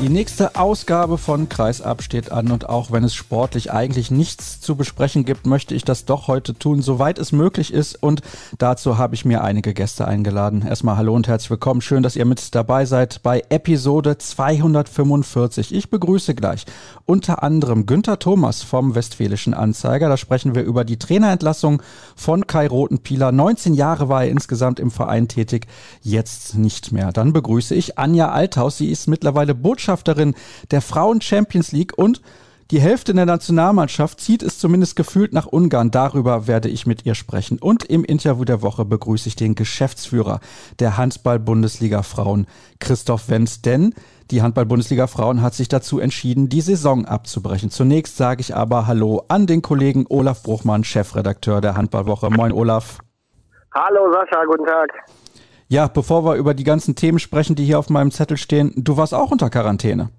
Die nächste Ausgabe von Kreisab steht an und auch wenn es sportlich eigentlich nichts zu besprechen gibt, möchte ich das doch heute tun, soweit es möglich ist und dazu habe ich mir einige Gäste eingeladen. Erstmal hallo und herzlich willkommen. Schön, dass ihr mit dabei seid bei Episode 245. Ich begrüße gleich unter anderem Günther Thomas vom Westfälischen Anzeiger. Da sprechen wir über die Trainerentlassung von Kai Rotenpieler. 19 Jahre war er insgesamt im Verein tätig, jetzt nicht mehr. Dann begrüße ich Anja Althaus. Sie ist mittlerweile Botschafterin Botschafterin der Frauen Champions League und die Hälfte der Nationalmannschaft zieht es zumindest gefühlt nach Ungarn. Darüber werde ich mit ihr sprechen. Und im Interview der Woche begrüße ich den Geschäftsführer der Handball-Bundesliga Frauen, Christoph Wenz. Denn die Handball-Bundesliga Frauen hat sich dazu entschieden, die Saison abzubrechen. Zunächst sage ich aber Hallo an den Kollegen Olaf Bruchmann, Chefredakteur der Handballwoche. Moin, Olaf. Hallo, Sascha, guten Tag. Ja, bevor wir über die ganzen Themen sprechen, die hier auf meinem Zettel stehen, du warst auch unter Quarantäne.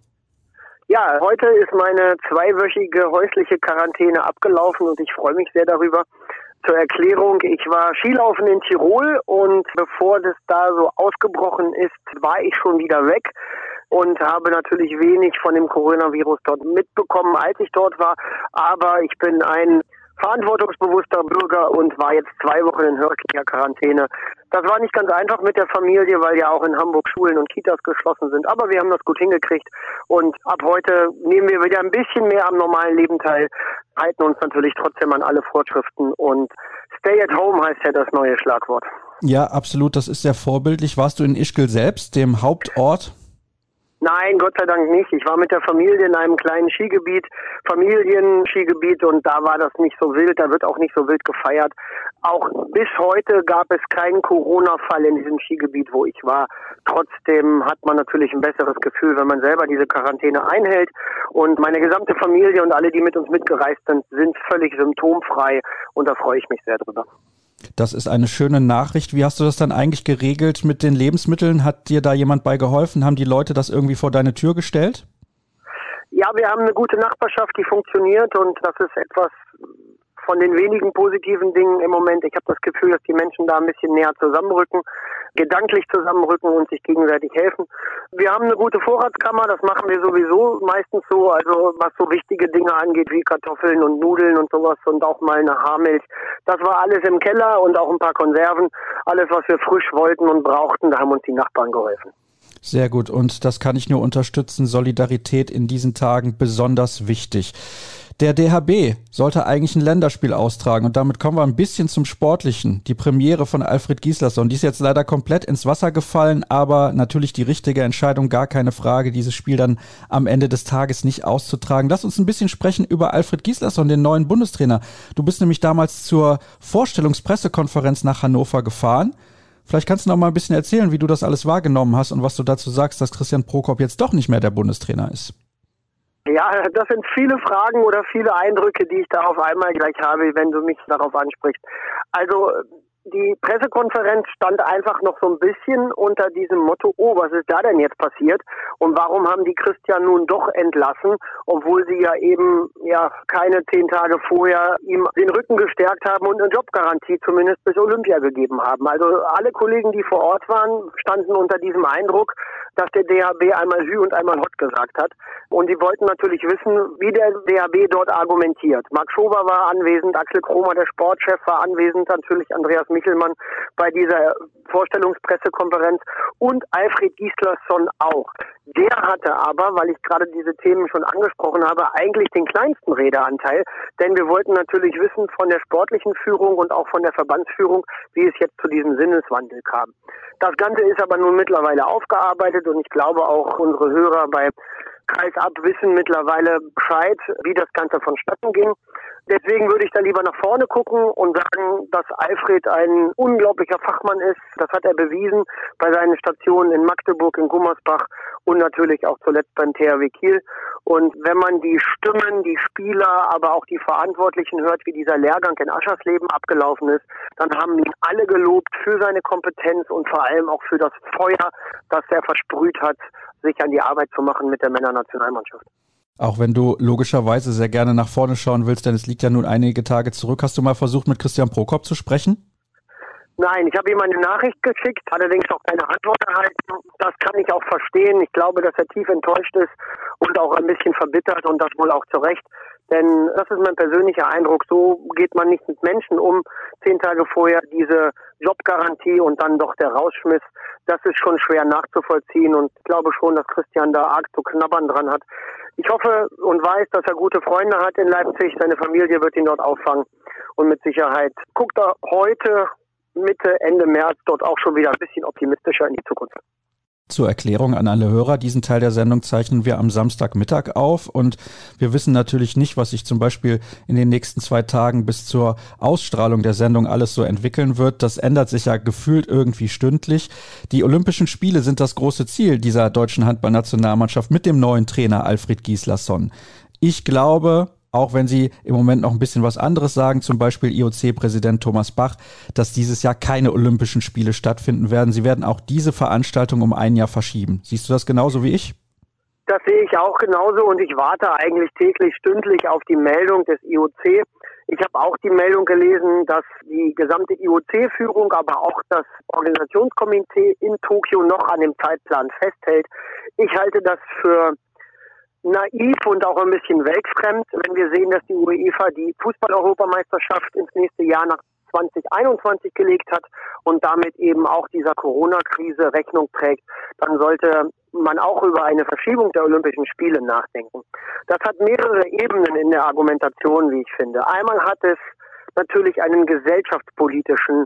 Ja, heute ist meine zweiwöchige häusliche Quarantäne abgelaufen und ich freue mich sehr darüber. Zur Erklärung, ich war Skilaufen in Tirol und bevor das da so ausgebrochen ist, war ich schon wieder weg und habe natürlich wenig von dem Coronavirus dort mitbekommen, als ich dort war. Aber ich bin ein verantwortungsbewusster Bürger und war jetzt zwei Wochen in höriger Quarantäne. Das war nicht ganz einfach mit der Familie, weil ja auch in Hamburg Schulen und Kitas geschlossen sind. Aber wir haben das gut hingekriegt und ab heute nehmen wir wieder ein bisschen mehr am normalen Leben teil, halten uns natürlich trotzdem an alle Vorschriften und Stay at Home heißt ja das neue Schlagwort. Ja, absolut. Das ist sehr vorbildlich. Warst du in Ischgl selbst, dem Hauptort Nein, Gott sei Dank nicht. Ich war mit der Familie in einem kleinen Skigebiet, Familienskigebiet und da war das nicht so wild, da wird auch nicht so wild gefeiert. Auch bis heute gab es keinen Corona-Fall in diesem Skigebiet, wo ich war. Trotzdem hat man natürlich ein besseres Gefühl, wenn man selber diese Quarantäne einhält. Und meine gesamte Familie und alle, die mit uns mitgereist sind, sind völlig symptomfrei und da freue ich mich sehr drüber. Das ist eine schöne Nachricht. Wie hast du das dann eigentlich geregelt mit den Lebensmitteln? Hat dir da jemand bei geholfen? Haben die Leute das irgendwie vor deine Tür gestellt? Ja, wir haben eine gute Nachbarschaft, die funktioniert und das ist etwas, von den wenigen positiven Dingen im Moment. Ich habe das Gefühl, dass die Menschen da ein bisschen näher zusammenrücken, gedanklich zusammenrücken und sich gegenseitig helfen. Wir haben eine gute Vorratskammer, das machen wir sowieso meistens so, also was so wichtige Dinge angeht wie Kartoffeln und Nudeln und sowas und auch mal eine Haarmilch. Das war alles im Keller und auch ein paar Konserven. Alles, was wir frisch wollten und brauchten, da haben uns die Nachbarn geholfen. Sehr gut und das kann ich nur unterstützen. Solidarität in diesen Tagen besonders wichtig. Der DHB sollte eigentlich ein Länderspiel austragen und damit kommen wir ein bisschen zum Sportlichen. Die Premiere von Alfred Gislason, die ist jetzt leider komplett ins Wasser gefallen, aber natürlich die richtige Entscheidung, gar keine Frage, dieses Spiel dann am Ende des Tages nicht auszutragen. Lass uns ein bisschen sprechen über Alfred Gislason, den neuen Bundestrainer. Du bist nämlich damals zur Vorstellungspressekonferenz nach Hannover gefahren. Vielleicht kannst du noch mal ein bisschen erzählen, wie du das alles wahrgenommen hast und was du dazu sagst, dass Christian Prokop jetzt doch nicht mehr der Bundestrainer ist. Ja, das sind viele Fragen oder viele Eindrücke, die ich da auf einmal gleich habe, wenn du mich darauf ansprichst. Also die Pressekonferenz stand einfach noch so ein bisschen unter diesem Motto, oh, was ist da denn jetzt passiert? Und warum haben die Christian nun doch entlassen, obwohl sie ja eben ja keine zehn Tage vorher ihm den Rücken gestärkt haben und eine Jobgarantie zumindest bis Olympia gegeben haben. Also alle Kollegen, die vor Ort waren, standen unter diesem Eindruck, dass der DHB einmal Hü und einmal Hot gesagt hat. Und die wollten natürlich wissen, wie der DHB dort argumentiert. Marc Schober war anwesend, Axel Kromer, der Sportchef, war anwesend, natürlich Andreas Michelmann bei dieser Vorstellungspressekonferenz und Alfred Gislason auch. Der hatte aber, weil ich gerade diese Themen schon angesprochen habe, eigentlich den kleinsten Redeanteil, denn wir wollten natürlich wissen von der sportlichen Führung und auch von der Verbandsführung, wie es jetzt zu diesem Sinneswandel kam. Das Ganze ist aber nun mittlerweile aufgearbeitet und ich glaube auch unsere Hörer bei Kreisab wissen mittlerweile Bescheid, wie das Ganze vonstatten ging. Deswegen würde ich da lieber nach vorne gucken und sagen, dass Alfred ein unglaublicher Fachmann ist. Das hat er bewiesen bei seinen Stationen in Magdeburg, in Gummersbach und natürlich auch zuletzt beim THW Kiel. Und wenn man die Stimmen, die Spieler, aber auch die Verantwortlichen hört, wie dieser Lehrgang in Aschersleben abgelaufen ist, dann haben ihn alle gelobt für seine Kompetenz und vor allem auch für das Feuer, das er versprüht hat, sich an die Arbeit zu machen mit der Männernationalmannschaft. Auch wenn du logischerweise sehr gerne nach vorne schauen willst, denn es liegt ja nun einige Tage zurück. Hast du mal versucht, mit Christian Prokop zu sprechen? Nein, ich habe ihm eine Nachricht geschickt, allerdings auch keine Antwort erhalten. Das kann ich auch verstehen. Ich glaube, dass er tief enttäuscht ist und auch ein bisschen verbittert und das wohl auch zu Recht. Denn das ist mein persönlicher Eindruck. So geht man nicht mit Menschen um. Zehn Tage vorher diese Jobgarantie und dann doch der Rausschmiss. Das ist schon schwer nachzuvollziehen und ich glaube schon, dass Christian da arg zu knabbern dran hat. Ich hoffe und weiß, dass er gute Freunde hat in Leipzig. Seine Familie wird ihn dort auffangen. Und mit Sicherheit guckt er heute Mitte, Ende März dort auch schon wieder ein bisschen optimistischer in die Zukunft. Zur Erklärung an alle Hörer, diesen Teil der Sendung zeichnen wir am Samstagmittag auf und wir wissen natürlich nicht, was sich zum Beispiel in den nächsten zwei Tagen bis zur Ausstrahlung der Sendung alles so entwickeln wird. Das ändert sich ja gefühlt irgendwie stündlich. Die Olympischen Spiele sind das große Ziel dieser deutschen Handballnationalmannschaft mit dem neuen Trainer Alfred Gislason. Ich glaube, auch wenn Sie im Moment noch ein bisschen was anderes sagen, zum Beispiel IOC-Präsident Thomas Bach, dass dieses Jahr keine Olympischen Spiele stattfinden werden. Sie werden auch diese Veranstaltung um ein Jahr verschieben. Siehst du das genauso wie ich? Das sehe ich auch genauso und ich warte eigentlich täglich, stündlich auf die Meldung des IOC. Ich habe auch die Meldung gelesen, dass die gesamte IOC-Führung, aber auch das Organisationskomitee in Tokio noch an dem Zeitplan festhält. Ich halte das für naiv und auch ein bisschen weltfremd, wenn wir sehen, dass die UEFA die Fußball-Europameisterschaft ins nächste Jahr nach 2021 gelegt hat und damit eben auch dieser Corona-Krise Rechnung trägt, dann sollte man auch über eine Verschiebung der Olympischen Spiele nachdenken. Das hat mehrere Ebenen in der Argumentation, wie ich finde. Einmal hat es natürlich einen gesellschaftspolitischen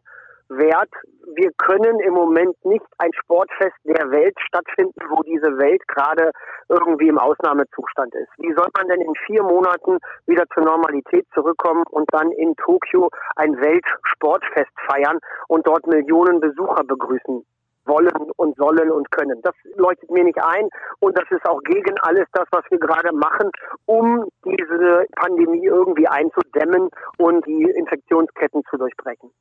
Wert. Wir können im Moment nicht ein Sportfest der Welt stattfinden, wo diese Welt gerade irgendwie im Ausnahmezustand ist. Wie soll man denn in vier Monaten wieder zur Normalität zurückkommen und dann in Tokio ein Weltsportfest feiern und dort Millionen Besucher begrüßen? Wollen und sollen und können. Das leuchtet mir nicht ein und das ist auch gegen alles das, was wir gerade machen, um diese Pandemie irgendwie einzudämmen und die Infektionsketten zu durchbrechen.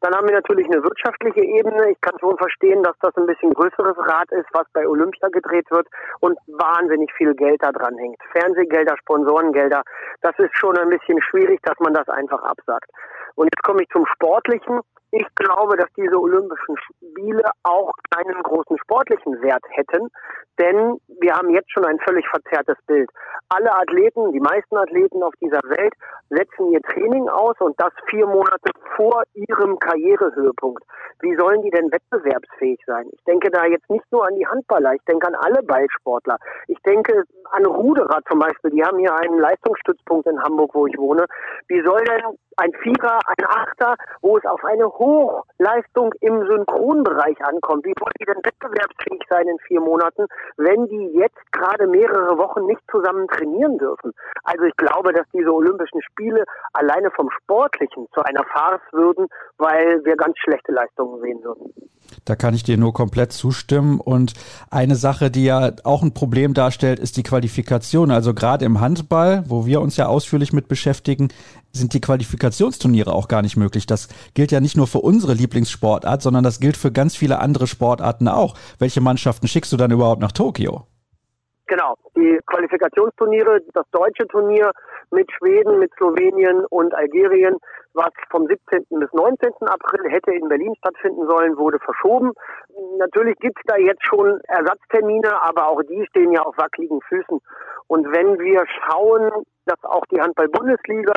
Dann haben wir natürlich eine wirtschaftliche Ebene. Ich kann schon verstehen, dass das ein bisschen größeres Rad ist, was bei Olympia gedreht wird und wahnsinnig viel Geld da dran hängt. Fernsehgelder, Sponsorengelder, das ist schon ein bisschen schwierig, dass man das einfach absagt. Und jetzt komme ich zum Sportlichen. Ich glaube, dass diese Olympischen Spiele auch einen großen sportlichen Wert hätten, denn wir haben jetzt schon ein völlig verzerrtes Bild. Alle Athleten, die meisten Athleten auf dieser Welt setzen ihr Training aus und das vier Monate vor ihrem Karrierehöhepunkt. Wie sollen die denn wettbewerbsfähig sein? Ich denke da jetzt nicht nur an die Handballer, ich denke an alle Ballsportler. Ich denke an Ruderer zum Beispiel, die haben hier einen Leistungsstützpunkt in Hamburg, wo ich wohne. Wie soll denn ein Vierer, ein Achter, wo es auf eine Hochleistung im Synchronbereich ankommt. Wie wollen die denn wettbewerbsfähig sein in vier Monaten, wenn die jetzt gerade mehrere Wochen nicht zusammen trainieren dürfen? Also ich glaube, dass diese Olympischen Spiele alleine vom Sportlichen zu einer Farce würden, weil wir ganz schlechte Leistungen sehen würden. Da kann ich dir nur komplett zustimmen. Und eine Sache, die ja auch ein Problem darstellt, ist die Qualifikation. Also gerade im Handball, wo wir uns ja ausführlich mit beschäftigen, sind die Qualifikationsturniere auch gar nicht möglich. Das gilt ja nicht nur für unsere Lieblingssportart, sondern das gilt für ganz viele andere Sportarten auch. Welche Mannschaften schickst du dann überhaupt nach Tokio? Genau, die Qualifikationsturniere, das deutsche Turnier mit Schweden, mit Slowenien und Algerien, was vom 17. bis 19. April hätte in Berlin stattfinden sollen, wurde verschoben. Natürlich gibt es da jetzt schon Ersatztermine, aber auch die stehen ja auf wackeligen Füßen. Und wenn wir schauen, dass auch die Handball-Bundesliga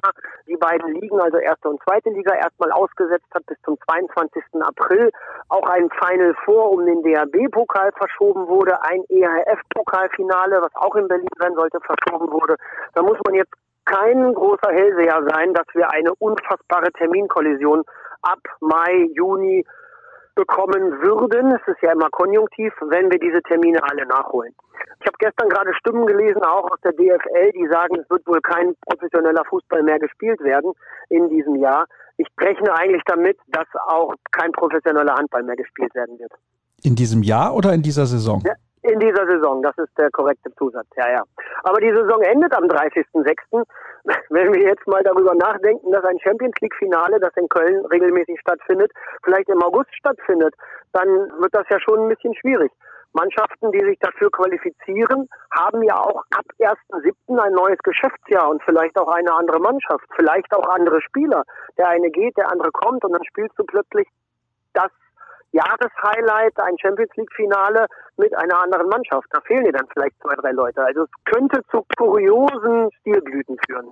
die beiden Ligen, also erste und zweite Liga, erstmal ausgesetzt hat bis zum 22. April. Auch ein Final Four um den DHB-Pokal verschoben wurde, ein EHF-Pokalfinale, was auch in Berlin sein sollte, verschoben wurde. Da muss man jetzt kein großer Hellseher sein, dass wir eine unfassbare Terminkollision ab Mai, Juni bekommen würden. Es ist ja immer konjunktiv, wenn wir diese Termine alle nachholen. Ich habe gestern gerade Stimmen gelesen, auch aus der DFL, die sagen, es wird wohl kein professioneller Fußball mehr gespielt werden in diesem Jahr. Ich rechne eigentlich damit, dass auch kein professioneller Handball mehr gespielt werden wird. In diesem Jahr oder in dieser Saison? Ja, In dieser Saison, das ist der korrekte Zusatz, ja, ja. Aber die Saison endet am 30.06. Wenn wir jetzt mal darüber nachdenken, dass ein Champions League-Finale, das in Köln regelmäßig stattfindet, vielleicht im August stattfindet, dann wird das ja schon ein bisschen schwierig. Mannschaften, die sich dafür qualifizieren, haben ja auch ab 1.7. ein neues Geschäftsjahr und vielleicht auch eine andere Mannschaft, vielleicht auch andere Spieler. Der eine geht, der andere kommt und dann spielst du plötzlich das Jahreshighlight, ein Champions League Finale mit einer anderen Mannschaft. Da fehlen dir dann vielleicht zwei, drei Leute. Also es könnte zu kuriosen Stilblüten führen.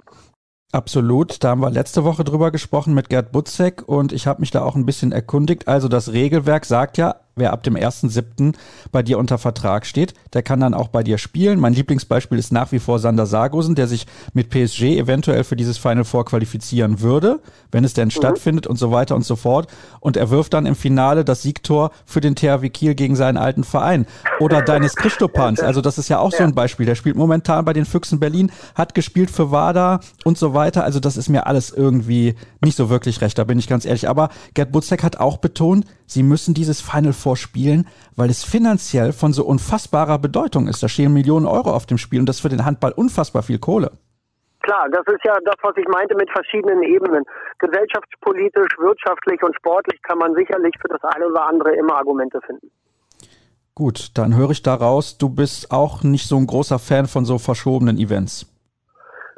Absolut. Da haben wir letzte Woche drüber gesprochen mit Gerd Butzek und ich habe mich da auch ein bisschen erkundigt. Also das Regelwerk sagt ja, wer ab dem 1.7. bei dir unter Vertrag steht, der kann dann auch bei dir spielen. Mein Lieblingsbeispiel ist nach wie vor Sander Sargosen, der sich mit PSG eventuell für dieses Final Four qualifizieren würde, wenn es denn mhm. stattfindet und so weiter und so fort. Und er wirft dann im Finale das Siegtor für den THW Kiel gegen seinen alten Verein. Oder deines Christopans, also das ist ja auch so ein Beispiel. Der spielt momentan bei den Füchsen Berlin, hat gespielt für WADA und so weiter. Also das ist mir alles irgendwie nicht so wirklich recht, da bin ich ganz ehrlich. Aber Gerd Butzek hat auch betont, sie müssen dieses Final Four vorspielen, weil es finanziell von so unfassbarer Bedeutung ist. Da stehen Millionen Euro auf dem Spiel und das für den Handball unfassbar viel Kohle. Klar, das ist ja das, was ich meinte mit verschiedenen Ebenen. Gesellschaftspolitisch, wirtschaftlich und sportlich kann man sicherlich für das eine oder andere immer Argumente finden. Gut, dann höre ich daraus, du bist auch nicht so ein großer Fan von so verschobenen Events.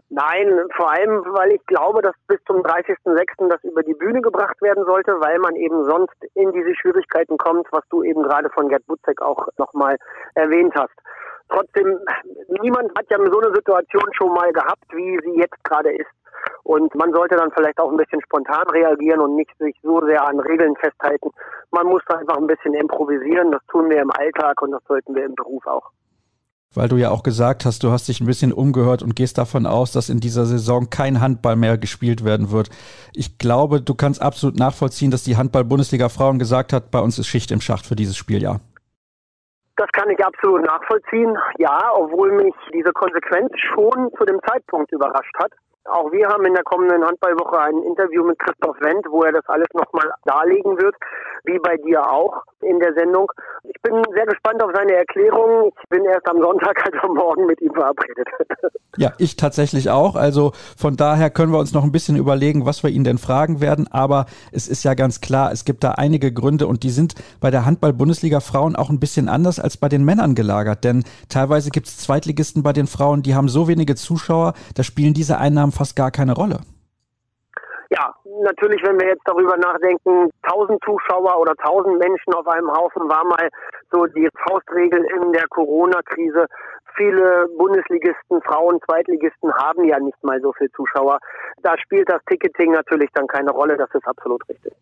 Nein, vor allem, weil ich glaube, dass bis zum 30.06. das über die Bühne gebracht werden sollte, weil man eben sonst in diese Schwierigkeiten kommt, was du eben gerade von Gerd Butzek auch nochmal erwähnt hast. Trotzdem, niemand hat ja so eine Situation schon mal gehabt, wie sie jetzt gerade ist. Und man sollte dann vielleicht auch ein bisschen spontan reagieren und nicht sich so sehr an Regeln festhalten. Man muss einfach ein bisschen improvisieren. Das tun wir im Alltag und das sollten wir im Beruf auch weil du ja auch gesagt hast, du hast dich ein bisschen umgehört und gehst davon aus, dass in dieser Saison kein Handball mehr gespielt werden wird. Ich glaube, du kannst absolut nachvollziehen, dass die Handball-Bundesliga Frauen gesagt hat, bei uns ist Schicht im Schacht für dieses Spieljahr. Das kann ich absolut nachvollziehen, ja, obwohl mich diese Konsequenz schon zu dem Zeitpunkt überrascht hat. Auch wir haben in der kommenden Handballwoche ein Interview mit Christoph Wendt, wo er das alles nochmal darlegen wird, wie bei dir auch in der Sendung. Ich bin sehr gespannt auf seine Erklärung. Ich bin erst am Sonntag, also morgen mit ihm verabredet. Ja, ich tatsächlich auch. Also von daher können wir uns noch ein bisschen überlegen, was wir ihn denn fragen werden. Aber es ist ja ganz klar, es gibt da einige Gründe und die sind bei der Handball-Bundesliga Frauen auch ein bisschen anders als bei den Männern gelagert. Denn teilweise gibt es Zweitligisten bei den Frauen, die haben so wenige Zuschauer, da spielen diese Einnahmen fast gar keine Rolle. Ja, natürlich, wenn wir jetzt darüber nachdenken, 1000 Zuschauer oder 1000 Menschen auf einem Haufen war mal so die Faustregel in der Corona-Krise. Viele Bundesligisten, Frauen, Zweitligisten haben ja nicht mal so viele Zuschauer. Da spielt das Ticketing natürlich dann keine Rolle, das ist absolut richtig.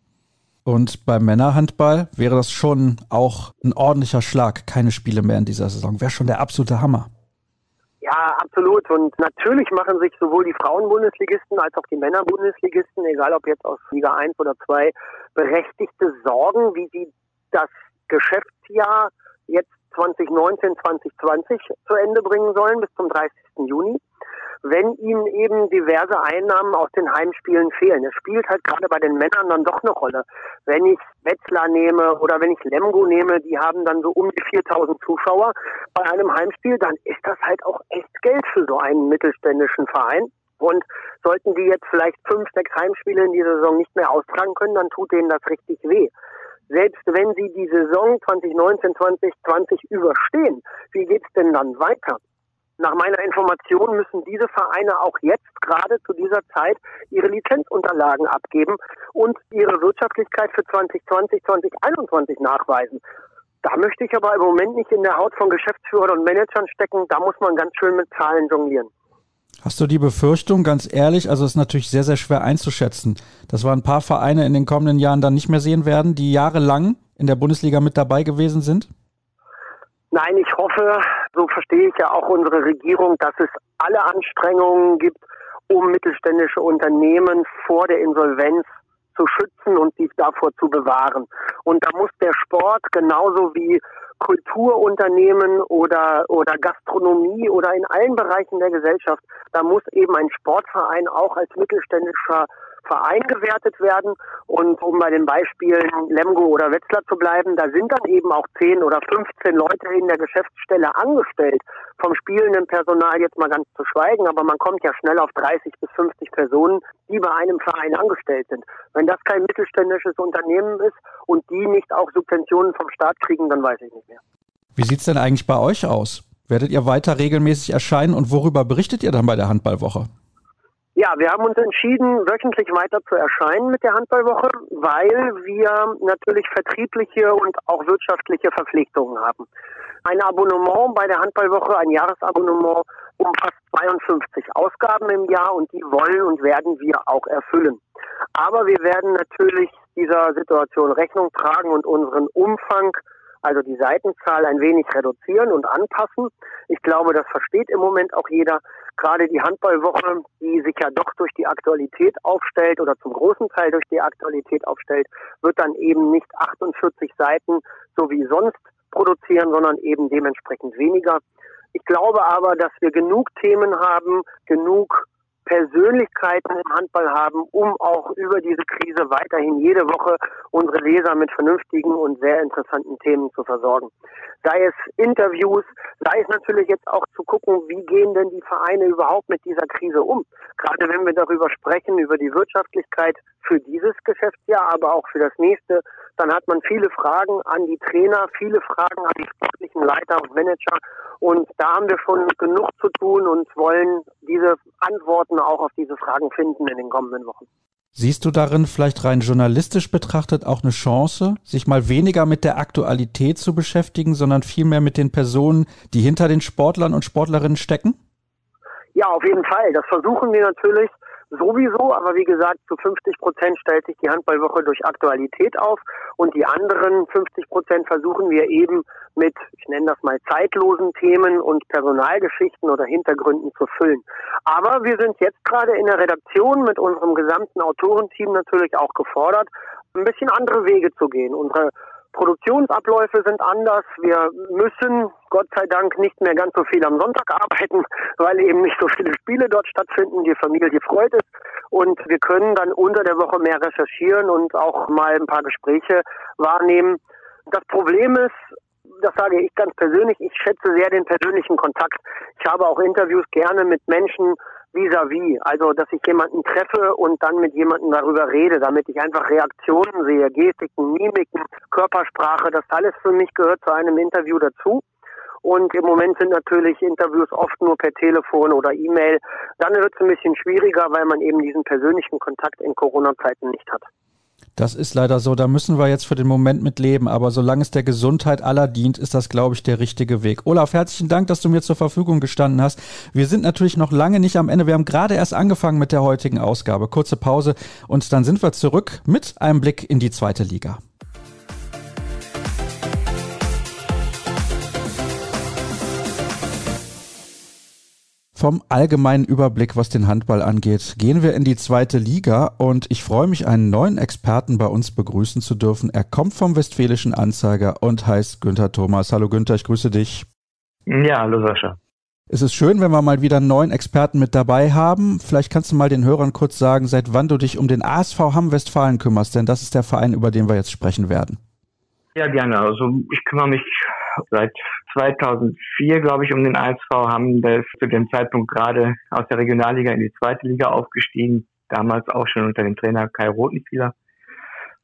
Und beim Männerhandball wäre das schon auch ein ordentlicher Schlag. Keine Spiele mehr in dieser Saison. Wäre schon der absolute Hammer. Ja, absolut. Und natürlich machen sich sowohl die Frauen-Bundesligisten als auch die Männer-Bundesligisten, egal ob jetzt aus Liga 1 oder 2, berechtigte Sorgen, wie sie das Geschäftsjahr jetzt 2019, 2020 zu Ende bringen sollen bis zum 30. Juni wenn ihnen eben diverse Einnahmen aus den Heimspielen fehlen. Es spielt halt gerade bei den Männern dann doch eine Rolle. Wenn ich Wetzlar nehme oder wenn ich Lemgo nehme, die haben dann so um die 4000 Zuschauer bei einem Heimspiel, dann ist das halt auch echt Geld für so einen mittelständischen Verein. Und sollten die jetzt vielleicht fünf, sechs Heimspiele in dieser Saison nicht mehr austragen können, dann tut denen das richtig weh selbst wenn sie die Saison 2019, 2020 überstehen, wie geht's denn dann weiter? Nach meiner Information müssen diese Vereine auch jetzt gerade zu dieser Zeit ihre Lizenzunterlagen abgeben und ihre Wirtschaftlichkeit für 2020, 2021 nachweisen. Da möchte ich aber im Moment nicht in der Haut von Geschäftsführern und Managern stecken. Da muss man ganz schön mit Zahlen jonglieren. Hast du die Befürchtung, ganz ehrlich, also es ist natürlich sehr, sehr schwer einzuschätzen, dass wir ein paar Vereine in den kommenden Jahren dann nicht mehr sehen werden, die jahrelang in der Bundesliga mit dabei gewesen sind? Nein, ich hoffe, so verstehe ich ja auch unsere Regierung, dass es alle Anstrengungen gibt, um mittelständische Unternehmen vor der Insolvenz zu schützen und sie davor zu bewahren. Und da muss der Sport genauso wie Kulturunternehmen oder, oder Gastronomie oder in allen Bereichen der Gesellschaft, da muss eben ein Sportverein auch als mittelständischer Verein gewertet werden. Und um bei den Beispielen Lemgo oder Wetzlar zu bleiben, da sind dann eben auch 10 oder 15 Leute in der Geschäftsstelle angestellt. Vom spielenden Personal jetzt mal ganz zu schweigen, aber man kommt ja schnell auf 30 bis 50 Personen, die bei einem Verein angestellt sind. Wenn das kein mittelständisches Unternehmen ist und die nicht auch Subventionen vom Staat kriegen, dann weiß ich nicht mehr. Wie sieht es denn eigentlich bei euch aus? Werdet ihr weiter regelmäßig erscheinen und worüber berichtet ihr dann bei der Handballwoche? Ja, wir haben uns entschieden, wöchentlich weiter zu erscheinen mit der Handballwoche, weil wir natürlich vertriebliche und auch wirtschaftliche Verpflichtungen haben. Ein Abonnement bei der Handballwoche, ein Jahresabonnement, umfasst 52 Ausgaben im Jahr und die wollen und werden wir auch erfüllen. Aber wir werden natürlich dieser Situation Rechnung tragen und unseren Umfang also die Seitenzahl ein wenig reduzieren und anpassen. Ich glaube, das versteht im Moment auch jeder. Gerade die Handballwoche, die sich ja doch durch die Aktualität aufstellt oder zum großen Teil durch die Aktualität aufstellt, wird dann eben nicht 48 Seiten so wie sonst produzieren, sondern eben dementsprechend weniger. Ich glaube aber, dass wir genug Themen haben, genug Persönlichkeiten im Handball haben, um auch über diese Krise weiterhin jede Woche unsere Leser mit vernünftigen und sehr interessanten Themen zu versorgen. Sei es Interviews, sei es natürlich jetzt auch zu gucken, wie gehen denn die Vereine überhaupt mit dieser Krise um. Gerade wenn wir darüber sprechen, über die Wirtschaftlichkeit für dieses Geschäftsjahr, aber auch für das nächste, dann hat man viele Fragen an die Trainer, viele Fragen an die sportlichen Leiter und Manager. Und da haben wir schon genug zu tun und wollen diese Antworten auch auf diese Fragen finden in den kommenden Wochen. Siehst du darin vielleicht rein journalistisch betrachtet auch eine Chance, sich mal weniger mit der Aktualität zu beschäftigen, sondern vielmehr mit den Personen, die hinter den Sportlern und Sportlerinnen stecken? Ja, auf jeden Fall. Das versuchen wir natürlich sowieso, aber wie gesagt, zu 50 Prozent stellt sich die Handballwoche durch Aktualität auf und die anderen 50 Prozent versuchen wir eben mit, ich nenne das mal, zeitlosen Themen und Personalgeschichten oder Hintergründen zu füllen. Aber wir sind jetzt gerade in der Redaktion mit unserem gesamten Autorenteam natürlich auch gefordert, ein bisschen andere Wege zu gehen. Unsere Produktionsabläufe sind anders. Wir müssen Gott sei Dank nicht mehr ganz so viel am Sonntag arbeiten, weil eben nicht so viele Spiele dort stattfinden. Die Familie freut es und wir können dann unter der Woche mehr recherchieren und auch mal ein paar Gespräche wahrnehmen. Das Problem ist, das sage ich ganz persönlich, ich schätze sehr den persönlichen Kontakt. Ich habe auch Interviews gerne mit Menschen, vis-à-vis. Also, dass ich jemanden treffe und dann mit jemandem darüber rede, damit ich einfach Reaktionen sehe, Gestiken, Mimiken, Körpersprache, das alles für mich gehört zu einem Interview dazu. Und im Moment sind natürlich Interviews oft nur per Telefon oder E-Mail. Dann wird es ein bisschen schwieriger, weil man eben diesen persönlichen Kontakt in Corona-Zeiten nicht hat. Das ist leider so, da müssen wir jetzt für den Moment mit leben, aber solange es der Gesundheit aller dient, ist das, glaube ich, der richtige Weg. Olaf, herzlichen Dank, dass du mir zur Verfügung gestanden hast. Wir sind natürlich noch lange nicht am Ende. Wir haben gerade erst angefangen mit der heutigen Ausgabe. Kurze Pause und dann sind wir zurück mit einem Blick in die zweite Liga. Vom allgemeinen Überblick, was den Handball angeht, gehen wir in die zweite Liga und ich freue mich, einen neuen Experten bei uns begrüßen zu dürfen. Er kommt vom Westfälischen Anzeiger und heißt Günther Thomas. Hallo Günther, ich grüße dich. Ja, hallo Sascha. Es ist schön, wenn wir mal wieder einen neuen Experten mit dabei haben. Vielleicht kannst du mal den Hörern kurz sagen, seit wann du dich um den ASV Hamm Westfalen kümmerst, denn das ist der Verein, über den wir jetzt sprechen werden. Ja, gerne. Also ich kümmere mich seit 2004, glaube ich, um den ASV, haben wir zu dem Zeitpunkt gerade aus der Regionalliga in die zweite Liga aufgestiegen. Damals auch schon unter dem Trainer Kai Rotenspieler,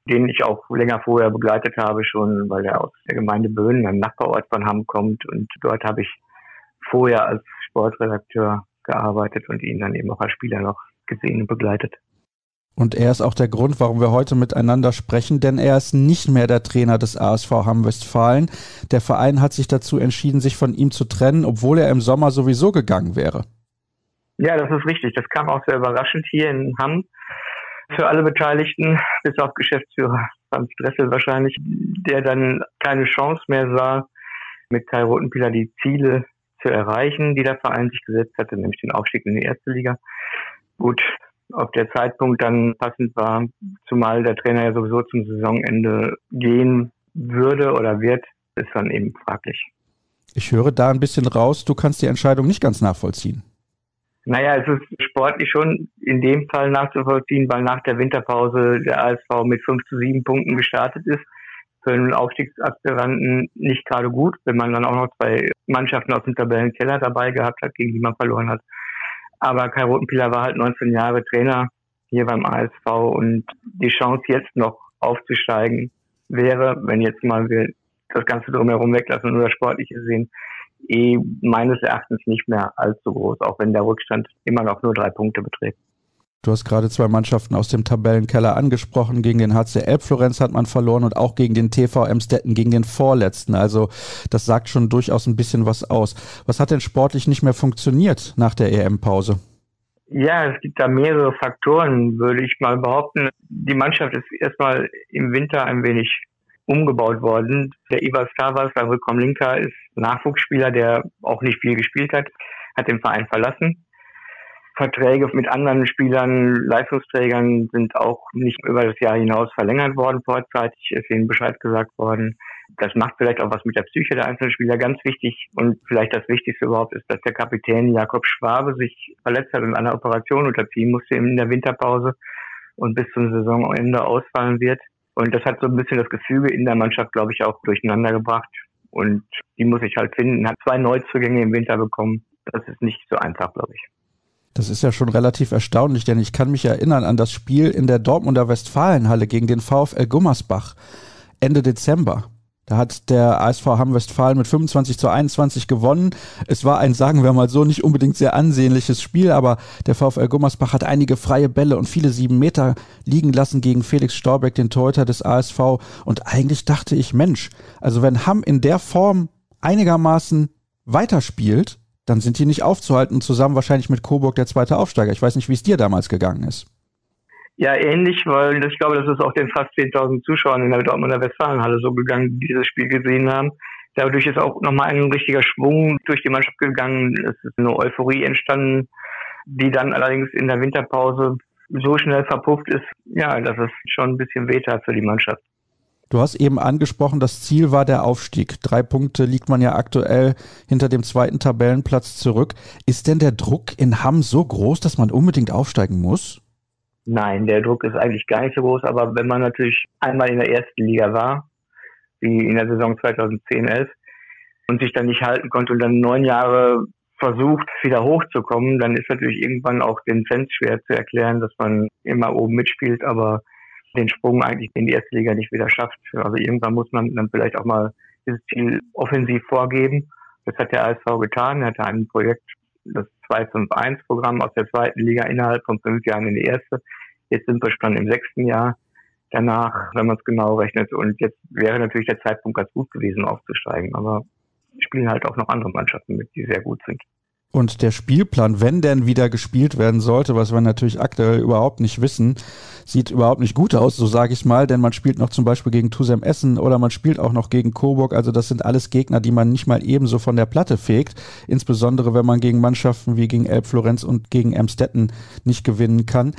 den ich auch länger vorher begleitet habe, schon, weil er aus der Gemeinde Böhnen, einem Nachbarort von Hamm kommt. Und dort habe ich vorher als Sportredakteur gearbeitet und ihn dann eben auch als Spieler noch gesehen und begleitet. Und er ist auch der Grund, warum wir heute miteinander sprechen, denn er ist nicht mehr der Trainer des ASV Hamm-Westfalen. Der Verein hat sich dazu entschieden, sich von ihm zu trennen, obwohl er im Sommer sowieso gegangen wäre. Ja, das ist richtig. Das kam auch sehr überraschend hier in Hamm für alle Beteiligten, bis auf Geschäftsführer Franz Dressel wahrscheinlich, der dann keine Chance mehr sah, mit Kai Rotenpieler die Ziele zu erreichen, die der Verein sich gesetzt hatte, nämlich den Aufstieg in die erste Liga. Gut, ob der Zeitpunkt dann passend war, zumal der Trainer ja sowieso zum Saisonende gehen würde oder wird, ist dann eben fraglich. Ich höre da ein bisschen raus, du kannst die Entscheidung nicht ganz nachvollziehen. Naja, es ist sportlich schon in dem Fall nachzuvollziehen, weil nach der Winterpause der ASV mit 5 zu 7 Punkten gestartet ist. Für einen Aufstiegsaspiranten nicht gerade gut, wenn man dann auch noch zwei Mannschaften aus dem Tabellenkeller dabei gehabt hat, gegen die man verloren hat. Aber Kai Rotenpieler war halt 19 Jahre Trainer hier beim ASV und die Chance jetzt noch aufzusteigen wäre, wenn jetzt mal wir das Ganze drumherum weglassen und nur das Sportliche sehen, eh meines Erachtens nicht mehr allzu groß, auch wenn der Rückstand immer noch nur drei Punkte beträgt. Du hast gerade zwei Mannschaften aus dem Tabellenkeller angesprochen. Gegen den HC Elbflorenz hat man verloren und auch gegen den TV Emstetten, gegen den Vorletzten. Also das sagt schon durchaus ein bisschen was aus. Was hat denn sportlich nicht mehr funktioniert nach der EM-Pause? Ja, es gibt da mehrere Faktoren, würde ich mal behaupten. Die Mannschaft ist erstmal im Winter ein wenig umgebaut worden. Der Ivar Stavas, der Rückkom Linker, ist Nachwuchsspieler, der auch nicht viel gespielt hat, hat den Verein verlassen. Verträge mit anderen Spielern, Leistungsträgern sind auch nicht über das Jahr hinaus verlängert worden vorzeitig, ist ihnen Bescheid gesagt worden. Das macht vielleicht auch was mit der Psyche der einzelnen Spieler ganz wichtig. Und vielleicht das Wichtigste überhaupt ist, dass der Kapitän Jakob Schwabe sich verletzt hat und einer Operation unterziehen musste in der Winterpause und bis zum Saisonende ausfallen wird. Und das hat so ein bisschen das Gefüge in der Mannschaft, glaube ich, auch durcheinander gebracht. Und die muss ich halt finden. Hat zwei Neuzugänge im Winter bekommen. Das ist nicht so einfach, glaube ich. Das ist ja schon relativ erstaunlich, denn ich kann mich erinnern an das Spiel in der Dortmunder Westfalenhalle gegen den VfL Gummersbach Ende Dezember. Da hat der ASV Hamm Westfalen mit 25 zu 21 gewonnen. Es war ein, sagen wir mal so, nicht unbedingt sehr ansehnliches Spiel, aber der VfL Gummersbach hat einige freie Bälle und viele sieben Meter liegen lassen gegen Felix Storbeck, den Torhüter des ASV. Und eigentlich dachte ich, Mensch, also wenn Hamm in der Form einigermaßen weiterspielt, dann sind die nicht aufzuhalten, zusammen wahrscheinlich mit Coburg der zweite Aufsteiger. Ich weiß nicht, wie es dir damals gegangen ist. Ja, ähnlich, weil ich glaube, das ist auch den fast 10.000 Zuschauern in der Dortmunder Westfalenhalle so gegangen, die dieses Spiel gesehen haben. Dadurch ist auch nochmal ein richtiger Schwung durch die Mannschaft gegangen. Es ist eine Euphorie entstanden, die dann allerdings in der Winterpause so schnell verpufft ist, ja, dass es schon ein bisschen wehtat für die Mannschaft. Du hast eben angesprochen, das Ziel war der Aufstieg. Drei Punkte liegt man ja aktuell hinter dem zweiten Tabellenplatz zurück. Ist denn der Druck in Hamm so groß, dass man unbedingt aufsteigen muss? Nein, der Druck ist eigentlich gar nicht so groß, aber wenn man natürlich einmal in der ersten Liga war, wie in der Saison 2010-11, und sich dann nicht halten konnte und dann neun Jahre versucht, wieder hochzukommen, dann ist natürlich irgendwann auch den Fans schwer zu erklären, dass man immer oben mitspielt, aber den Sprung eigentlich in die erste Liga nicht wieder schafft. Also irgendwann muss man dann vielleicht auch mal dieses Ziel offensiv vorgeben. Das hat der ASV getan. Er hatte ein Projekt das 251-Programm aus der zweiten Liga innerhalb von fünf Jahren in die erste. Jetzt sind wir schon im sechsten Jahr danach, wenn man es genau rechnet. Und jetzt wäre natürlich der Zeitpunkt ganz gut gewesen, aufzusteigen. Aber spielen halt auch noch andere Mannschaften mit, die sehr gut sind. Und der Spielplan, wenn denn wieder gespielt werden sollte, was wir natürlich aktuell überhaupt nicht wissen, sieht überhaupt nicht gut aus, so sage ich mal, denn man spielt noch zum Beispiel gegen Tusem Essen oder man spielt auch noch gegen Coburg. Also das sind alles Gegner, die man nicht mal ebenso von der Platte fegt. Insbesondere wenn man gegen Mannschaften wie gegen Elbflorenz und gegen Emstetten nicht gewinnen kann.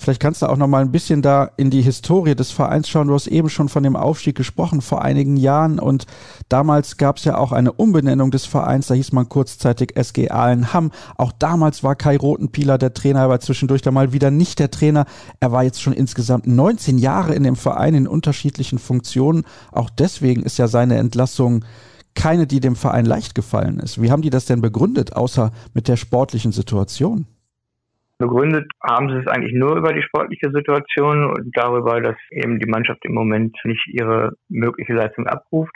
Vielleicht kannst du auch noch mal ein bisschen da in die Historie des Vereins schauen. Du hast eben schon von dem Aufstieg gesprochen vor einigen Jahren und damals gab es ja auch eine Umbenennung des Vereins. Da hieß man kurzzeitig SG Ahlenham. Auch damals war Kai Rotenpieler der Trainer, aber zwischendurch da mal wieder nicht der Trainer. Er war jetzt schon insgesamt 19 Jahre in dem Verein in unterschiedlichen Funktionen. Auch deswegen ist ja seine Entlassung keine, die dem Verein leicht gefallen ist. Wie haben die das denn begründet, außer mit der sportlichen Situation? Begründet haben sie es eigentlich nur über die sportliche Situation und darüber, dass eben die Mannschaft im Moment nicht ihre mögliche Leistung abruft.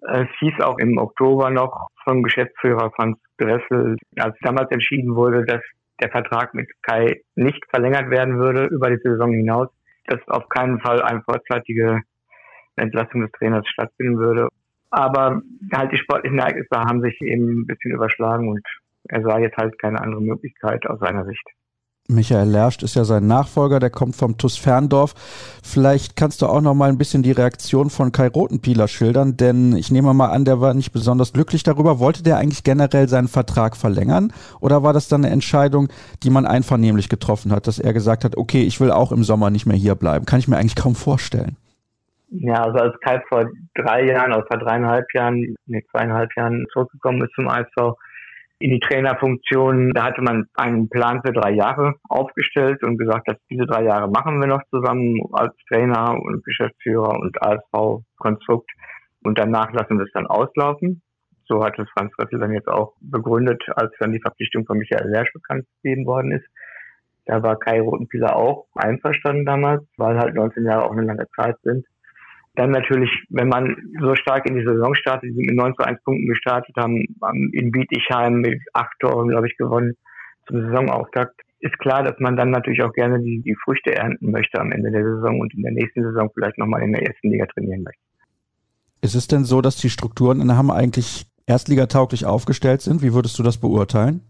Es hieß auch im Oktober noch vom Geschäftsführer Franz Dressel, als damals entschieden wurde, dass der Vertrag mit Kai nicht verlängert werden würde über die Saison hinaus, dass auf keinen Fall eine vorzeitige Entlassung des Trainers stattfinden würde. Aber halt die sportlichen Ereignisse haben sich eben ein bisschen überschlagen und er sah jetzt halt keine andere Möglichkeit aus seiner Sicht. Michael Lerst ist ja sein Nachfolger, der kommt vom TUS Ferndorf. Vielleicht kannst du auch noch mal ein bisschen die Reaktion von Kai Rotenpieler schildern, denn ich nehme mal an, der war nicht besonders glücklich darüber. Wollte der eigentlich generell seinen Vertrag verlängern oder war das dann eine Entscheidung, die man einvernehmlich getroffen hat, dass er gesagt hat, okay, ich will auch im Sommer nicht mehr hier bleiben? Kann ich mir eigentlich kaum vorstellen. Ja, also als Kai vor drei Jahren oder vor dreieinhalb Jahren, nee, zweieinhalb Jahren zurückgekommen ist zum ASV, in die Trainerfunktion. Da hatte man einen Plan für drei Jahre aufgestellt und gesagt, dass diese drei Jahre machen wir noch zusammen als Trainer und Geschäftsführer und ASV-Konstrukt und danach lassen wir es dann auslaufen. So hat es Franz Rössel dann jetzt auch begründet, als dann die Verpflichtung von Michael Lersch bekannt gegeben worden ist. Da war Kai Rotenpieler auch einverstanden damals, weil halt 19 Jahre auch eine lange Zeit sind. Dann natürlich, wenn man so stark in die Saison startet, die sind mit 9 zu 1 Punkten gestartet, haben in Bietigheim mit acht Toren, glaube ich, gewonnen zum Saisonauftakt, ist klar, dass man dann natürlich auch gerne die, die Früchte ernten möchte am Ende der Saison und in der nächsten Saison vielleicht nochmal in der ersten Liga trainieren möchte. Ist es denn so, dass die Strukturen in Hamm eigentlich erstligatauglich aufgestellt sind? Wie würdest du das beurteilen?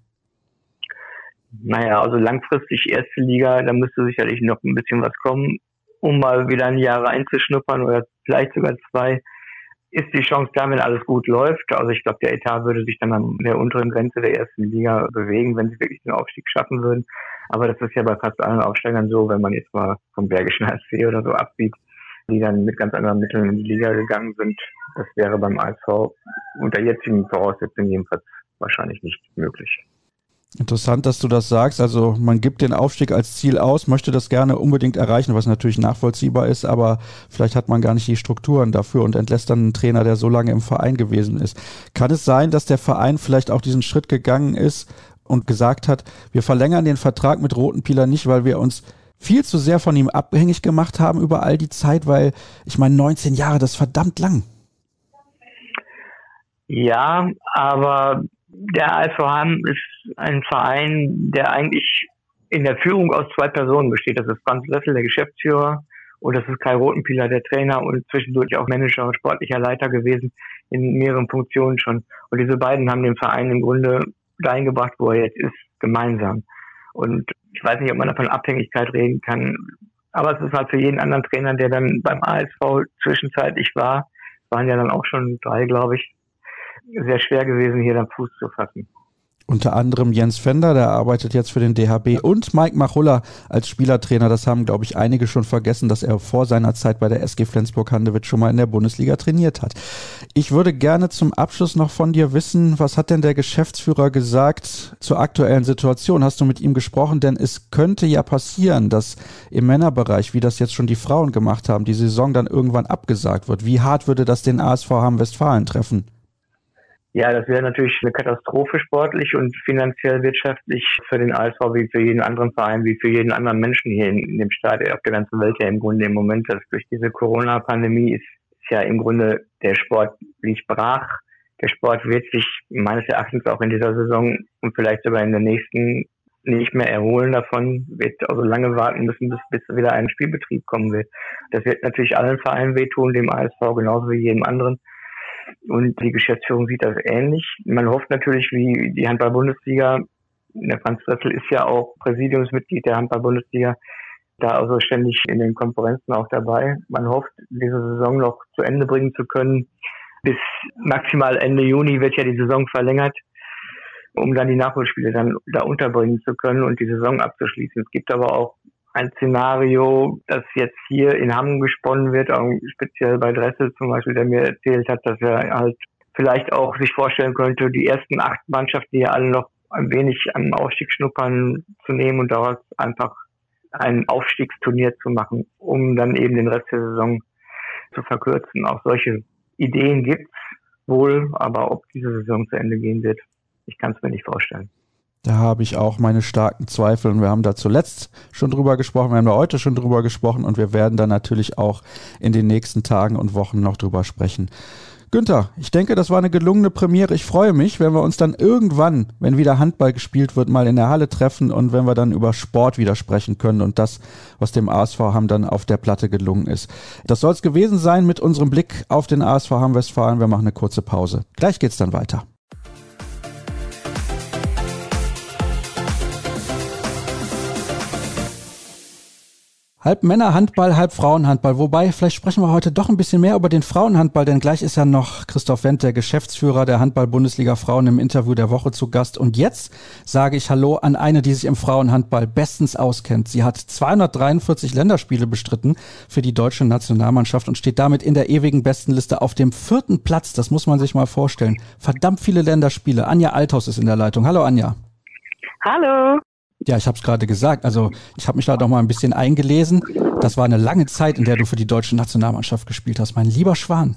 Naja, also langfristig erste Liga, da müsste sicherlich noch ein bisschen was kommen um mal wieder ein Jahr reinzuschnuppern oder vielleicht sogar zwei, ist die Chance da, wenn alles gut läuft. Also ich glaube, der Etat würde sich dann an der unteren Grenze der ersten Liga bewegen, wenn sie wirklich den Aufstieg schaffen würden. Aber das ist ja bei fast allen Aufsteigern so, wenn man jetzt mal vom Bergischen HSC oder so absieht, die dann mit ganz anderen Mitteln in die Liga gegangen sind. Das wäre beim ASV unter jetzigen Voraussetzungen jedenfalls wahrscheinlich nicht möglich. Interessant, dass du das sagst. Also man gibt den Aufstieg als Ziel aus, möchte das gerne unbedingt erreichen, was natürlich nachvollziehbar ist, aber vielleicht hat man gar nicht die Strukturen dafür und entlässt dann einen Trainer, der so lange im Verein gewesen ist. Kann es sein, dass der Verein vielleicht auch diesen Schritt gegangen ist und gesagt hat, wir verlängern den Vertrag mit Roten Pieler nicht, weil wir uns viel zu sehr von ihm abhängig gemacht haben über all die Zeit, weil ich meine, 19 Jahre, das ist verdammt lang. Ja, aber der ASV Hamm ist ein Verein, der eigentlich in der Führung aus zwei Personen besteht. Das ist Franz Löffel, der Geschäftsführer, und das ist Kai Rotenpieler, der Trainer und zwischendurch auch Manager und sportlicher Leiter gewesen in mehreren Funktionen schon. Und diese beiden haben den Verein im Grunde dahin gebracht, wo er jetzt ist, gemeinsam. Und ich weiß nicht, ob man davon Abhängigkeit reden kann. Aber es ist halt für jeden anderen Trainer, der dann beim ASV zwischenzeitlich war, waren ja dann auch schon drei, glaube ich, sehr schwer gewesen, hier dann Fuß zu fassen. Unter anderem Jens Fender, der arbeitet jetzt für den DHB und Mike Machulla als Spielertrainer. Das haben, glaube ich, einige schon vergessen, dass er vor seiner Zeit bei der SG Flensburg-Handewitt schon mal in der Bundesliga trainiert hat. Ich würde gerne zum Abschluss noch von dir wissen, was hat denn der Geschäftsführer gesagt zur aktuellen Situation? Hast du mit ihm gesprochen? Denn es könnte ja passieren, dass im Männerbereich, wie das jetzt schon die Frauen gemacht haben, die Saison dann irgendwann abgesagt wird. Wie hart würde das den ASV Hamm-Westfalen treffen? Ja, das wäre natürlich eine Katastrophe sportlich und finanziell wirtschaftlich für den ASV wie für jeden anderen Verein, wie für jeden anderen Menschen hier in, in dem Staat, auf der ganzen Welt ja im Grunde im Moment, dass durch diese Corona-Pandemie ist, ist ja im Grunde der Sport liegt brach. Der Sport wird sich meines Erachtens auch in dieser Saison und vielleicht sogar in der nächsten nicht mehr erholen davon, wird also lange warten müssen, bis, bis wieder ein Spielbetrieb kommen wird. Das wird natürlich allen Vereinen wehtun, dem ASV genauso wie jedem anderen. Und die Geschäftsführung sieht das ähnlich. Man hofft natürlich, wie die Handball-Bundesliga, der Franz Dressel ist ja auch Präsidiumsmitglied der Handball-Bundesliga, da also ständig in den Konferenzen auch dabei. Man hofft, diese Saison noch zu Ende bringen zu können. Bis maximal Ende Juni wird ja die Saison verlängert, um dann die Nachholspiele dann da unterbringen zu können und die Saison abzuschließen. Es gibt aber auch ein Szenario, das jetzt hier in Hamm gesponnen wird, auch speziell bei Dressel zum Beispiel, der mir erzählt hat, dass er halt vielleicht auch sich vorstellen könnte, die ersten acht Mannschaften, die ja alle noch ein wenig am Aufstieg schnuppern, zu nehmen und daraus einfach ein Aufstiegsturnier zu machen, um dann eben den Rest der Saison zu verkürzen. Auch solche Ideen gibt's wohl, aber ob diese Saison zu Ende gehen wird, ich kann es mir nicht vorstellen. Da habe ich auch meine starken Zweifel und wir haben da zuletzt schon drüber gesprochen, wir haben da heute schon drüber gesprochen und wir werden da natürlich auch in den nächsten Tagen und Wochen noch drüber sprechen. Günther, ich denke, das war eine gelungene Premiere. Ich freue mich, wenn wir uns dann irgendwann, wenn wieder Handball gespielt wird, mal in der Halle treffen und wenn wir dann über Sport wieder sprechen können und das, was dem ASV Hamm dann auf der Platte gelungen ist. Das soll es gewesen sein mit unserem Blick auf den ASV Hamm Westfalen. Wir machen eine kurze Pause. Gleich geht's dann weiter. Halb Männerhandball, halb Frauenhandball. Wobei, vielleicht sprechen wir heute doch ein bisschen mehr über den Frauenhandball, denn gleich ist ja noch Christoph Wendt, der Geschäftsführer der Handball-Bundesliga Frauen im Interview der Woche zu Gast. Und jetzt sage ich Hallo an eine, die sich im Frauenhandball bestens auskennt. Sie hat 243 Länderspiele bestritten für die deutsche Nationalmannschaft und steht damit in der ewigen Bestenliste auf dem vierten Platz. Das muss man sich mal vorstellen. Verdammt viele Länderspiele. Anja Althaus ist in der Leitung. Hallo Anja. Hallo. Ja, ich habe es gerade gesagt. Also ich habe mich da doch mal ein bisschen eingelesen. Das war eine lange Zeit, in der du für die deutsche Nationalmannschaft gespielt hast. Mein lieber Schwan.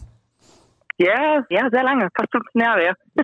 Ja, ja, sehr lange, fast 15 Jahre. Ja.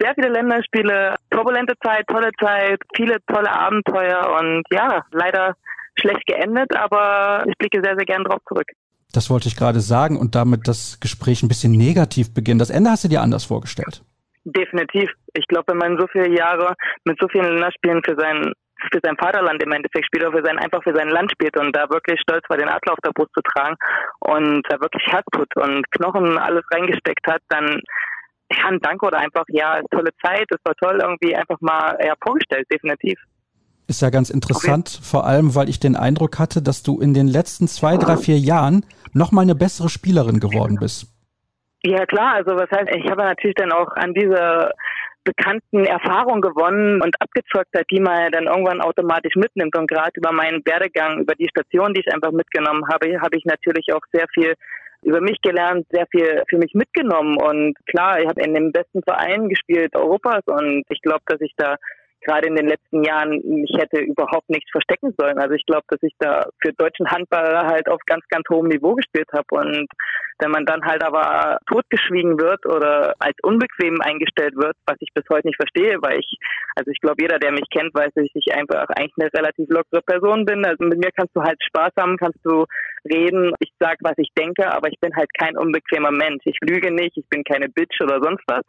Sehr viele Länderspiele, turbulente Zeit, tolle Zeit, viele tolle Abenteuer und ja, leider schlecht geendet, aber ich blicke sehr, sehr gern drauf zurück. Das wollte ich gerade sagen und damit das Gespräch ein bisschen negativ beginnen. Das Ende hast du dir anders vorgestellt. Definitiv. Ich glaube, wenn man so viele Jahre mit so vielen Länderspielen für sein für sein Vaterland im Endeffekt spielt, oder für sein, einfach für sein Land spielt und da wirklich stolz war, den Adler auf der Brust zu tragen und da wirklich Herzblut und Knochen alles reingesteckt hat, dann ja, ein Dank oder einfach, ja, tolle Zeit, es war toll irgendwie einfach mal ja, vorgestellt, definitiv. Ist ja ganz interessant, okay. vor allem, weil ich den Eindruck hatte, dass du in den letzten zwei, drei, vier Jahren nochmal eine bessere Spielerin geworden bist. Ja klar, also was heißt, ich habe natürlich dann auch an dieser bekannten Erfahrung gewonnen und abgezockt hat, die man dann irgendwann automatisch mitnimmt. Und gerade über meinen Werdegang, über die Station, die ich einfach mitgenommen habe, habe ich natürlich auch sehr viel über mich gelernt, sehr viel für mich mitgenommen. Und klar, ich habe in dem besten Verein gespielt Europas und ich glaube, dass ich da gerade in den letzten Jahren mich hätte überhaupt nichts verstecken sollen. Also ich glaube, dass ich da für deutschen Handball halt auf ganz, ganz hohem Niveau gespielt habe. Und wenn man dann halt aber totgeschwiegen wird oder als unbequem eingestellt wird, was ich bis heute nicht verstehe, weil ich, also ich glaube, jeder, der mich kennt, weiß, dass ich einfach eigentlich eine relativ lockere Person bin. Also mit mir kannst du halt Spaß haben, kannst du reden. Ich sag, was ich denke, aber ich bin halt kein unbequemer Mensch. Ich lüge nicht, ich bin keine Bitch oder sonst was.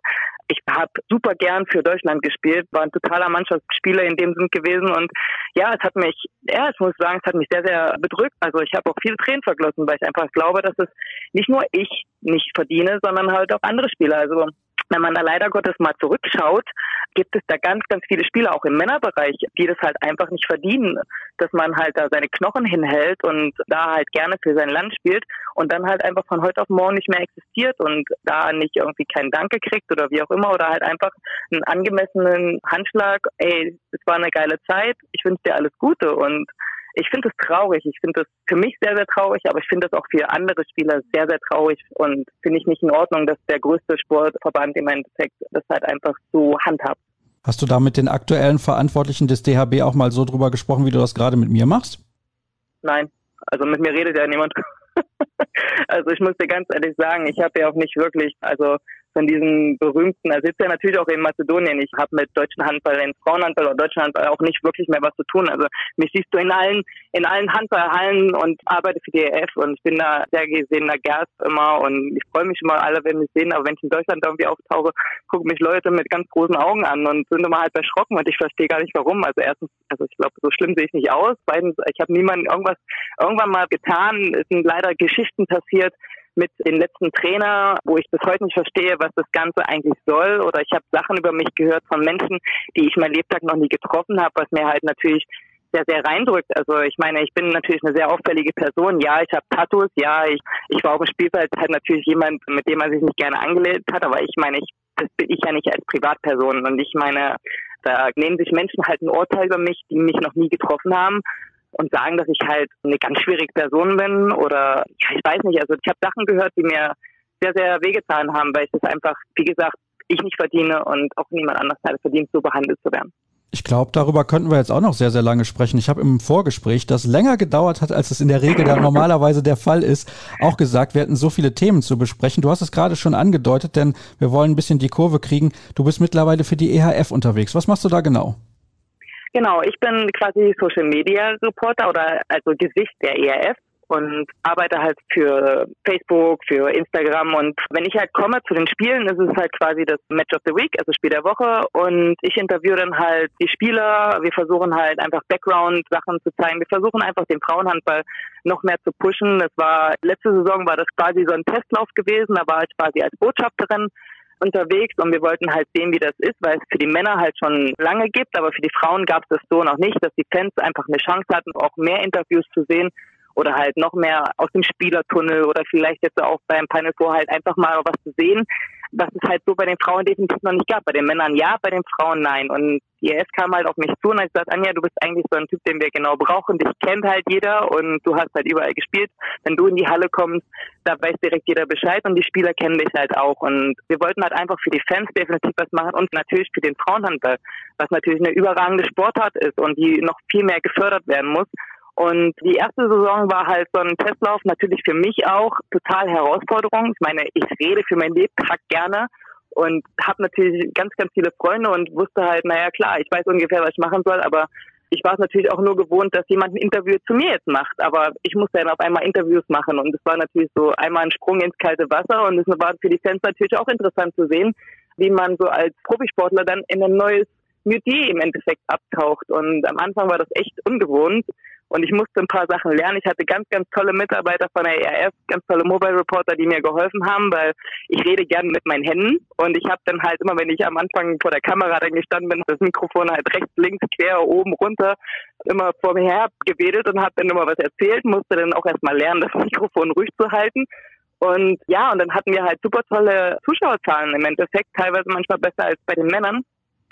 Ich habe super gern für Deutschland gespielt, war ein totaler Mannschaftsspieler in dem Sinn gewesen und ja, es hat mich, ja, ich muss sagen, es hat mich sehr, sehr bedrückt. Also ich habe auch viele Tränen verglossen, weil ich einfach glaube, dass es nicht nur ich nicht verdiene, sondern halt auch andere Spieler. Also wenn man da leider Gottes mal zurückschaut, gibt es da ganz, ganz viele Spieler, auch im Männerbereich, die das halt einfach nicht verdienen, dass man halt da seine Knochen hinhält und da halt gerne für sein Land spielt und dann halt einfach von heute auf morgen nicht mehr existiert und da nicht irgendwie keinen Danke kriegt oder wie auch immer oder halt einfach einen angemessenen Handschlag, ey, es war eine geile Zeit, ich wünsche dir alles Gute und ich finde es traurig. Ich finde es für mich sehr, sehr traurig, aber ich finde es auch für andere Spieler sehr, sehr traurig und finde ich nicht in Ordnung, dass der größte Sportverband im Endeffekt das halt einfach so handhabt. Hast du da mit den aktuellen Verantwortlichen des DHB auch mal so drüber gesprochen, wie du das gerade mit mir machst? Nein, also mit mir redet ja niemand. also ich muss dir ganz ehrlich sagen, ich habe ja auch nicht wirklich, also von diesen berühmten, er sitzt ja natürlich auch in Mazedonien. Ich habe mit deutschen Handball, in Frauenhandball oder deutschen Handball auch nicht wirklich mehr was zu tun. Also mich siehst du in allen, in allen Handballhallen und arbeite für die EF und ich bin da sehr gesehener Gast immer und ich freue mich immer alle, wenn mich sehen, aber wenn ich in Deutschland irgendwie auftauche, gucken mich Leute mit ganz großen Augen an und sind immer halt erschrocken und ich verstehe gar nicht warum. Also erstens, also ich glaube, so schlimm sehe ich nicht aus. Zweitens, ich habe niemanden irgendwas irgendwann mal getan. Es sind leider Geschichten passiert, mit dem letzten Trainer, wo ich bis heute nicht verstehe, was das Ganze eigentlich soll. Oder ich habe Sachen über mich gehört von Menschen, die ich mein Lebtag noch nie getroffen habe, was mir halt natürlich sehr, sehr reindrückt. Also ich meine, ich bin natürlich eine sehr auffällige Person. Ja, ich habe Tattoos. Ja, ich, ich war auf dem Spielfeld halt natürlich jemand, mit dem man sich nicht gerne angelegt hat. Aber ich meine, ich, das bin ich ja nicht als Privatperson. Und ich meine, da nehmen sich Menschen halt ein Urteil über mich, die mich noch nie getroffen haben und sagen, dass ich halt eine ganz schwierige Person bin oder ja, ich weiß nicht. Also ich habe Sachen gehört, die mir sehr, sehr wehgetan haben, weil ich das einfach, wie gesagt, ich nicht verdiene und auch niemand anders halt verdient, so behandelt zu werden. Ich glaube, darüber könnten wir jetzt auch noch sehr, sehr lange sprechen. Ich habe im Vorgespräch, das länger gedauert hat, als es in der Regel ja normalerweise der Fall ist, auch gesagt, wir hätten so viele Themen zu besprechen. Du hast es gerade schon angedeutet, denn wir wollen ein bisschen die Kurve kriegen. Du bist mittlerweile für die EHF unterwegs. Was machst du da genau? Genau, ich bin quasi Social Media Reporter oder also Gesicht der ERF und arbeite halt für Facebook, für Instagram und wenn ich halt komme zu den Spielen, ist es halt quasi das Match of the Week, also Spiel der Woche und ich interviewe dann halt die Spieler, wir versuchen halt einfach Background-Sachen zu zeigen, wir versuchen einfach den Frauenhandball noch mehr zu pushen. Das war, letzte Saison war das quasi so ein Testlauf gewesen, da war ich quasi als Botschafterin unterwegs und wir wollten halt sehen, wie das ist, weil es für die Männer halt schon lange gibt, aber für die Frauen gab es das so noch nicht, dass die Fans einfach eine Chance hatten, auch mehr Interviews zu sehen. oder halt noch mehr aus dem Spielertunnel oder vielleicht jetzt auch beim Final Four halt einfach mal was zu sehen, was es halt so bei den Frauen definitiv noch nicht gab. Bei den Männern ja, bei den Frauen nein. Und die ES kam halt auf mich zu und hat gesagt, Anja, du bist eigentlich so ein Typ, den wir genau brauchen. Dich kennt halt jeder und du hast halt überall gespielt. Wenn du in die Halle kommst, da weiß direkt jeder Bescheid und die Spieler kennen dich halt auch. Und wir wollten halt einfach für die Fans definitiv was machen und natürlich für den Frauenhandball, was natürlich eine überragende Sportart ist und die noch viel mehr gefördert werden muss. Und die erste Saison war halt so ein Testlauf, natürlich für mich auch total Herausforderung. Ich meine, ich rede für mein Leben gerne und habe natürlich ganz, ganz viele Freunde und wusste halt, naja klar, ich weiß ungefähr, was ich machen soll, aber ich war es natürlich auch nur gewohnt, dass jemand ein Interview zu mir jetzt macht. Aber ich musste dann auf einmal Interviews machen und es war natürlich so einmal ein Sprung ins kalte Wasser und es war für die Fans natürlich auch interessant zu sehen, wie man so als Profisportler dann in ein neues Metier im Endeffekt abtaucht. Und am Anfang war das echt ungewohnt. Und ich musste ein paar Sachen lernen. Ich hatte ganz, ganz tolle Mitarbeiter von der ERF, ganz tolle Mobile Reporter, die mir geholfen haben, weil ich rede gerne mit meinen Händen. Und ich habe dann halt immer, wenn ich am Anfang vor der Kamera dann gestanden bin, das Mikrofon halt rechts, links, quer, oben, runter, immer vor mir her gewedelt und habe dann immer was erzählt, musste dann auch erstmal lernen, das Mikrofon ruhig zu halten. Und ja, und dann hatten wir halt super tolle Zuschauerzahlen im Endeffekt, teilweise manchmal besser als bei den Männern.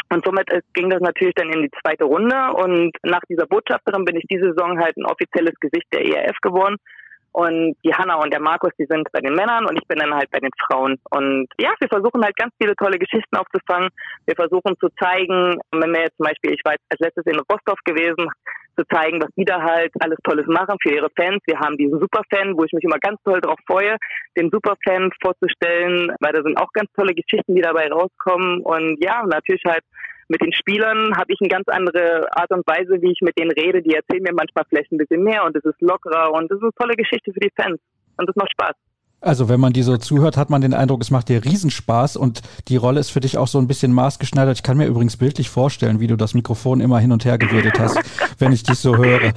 Und somit ging das natürlich dann in die zweite Runde. Und nach dieser Botschafterin bin ich diese Saison halt ein offizielles Gesicht der ERF geworden. Und die Hanna und der Markus, die sind bei den Männern und ich bin dann halt bei den Frauen. Und ja, wir versuchen halt ganz viele tolle Geschichten aufzufangen. Wir versuchen zu zeigen, wenn wir jetzt zum Beispiel, ich war als letztes in Rostov gewesen, zu zeigen, was die da halt alles Tolles machen für ihre Fans. Wir haben diesen Superfan, wo ich mich immer ganz toll darauf freue, den Superfan vorzustellen, weil da sind auch ganz tolle Geschichten, die dabei rauskommen. Und ja, natürlich halt mit den Spielern habe ich eine ganz andere Art und Weise, wie ich mit denen rede. Die erzählen mir manchmal vielleicht ein bisschen mehr und es ist lockerer und es ist eine tolle Geschichte für die Fans. Und es macht Spaß. Also wenn man die so zuhört, hat man den Eindruck, es macht dir Riesenspaß und die Rolle ist für dich auch so ein bisschen maßgeschneidert. Ich kann mir übrigens bildlich vorstellen, wie du das Mikrofon immer hin und her gewedelt hast, wenn ich dich so höre.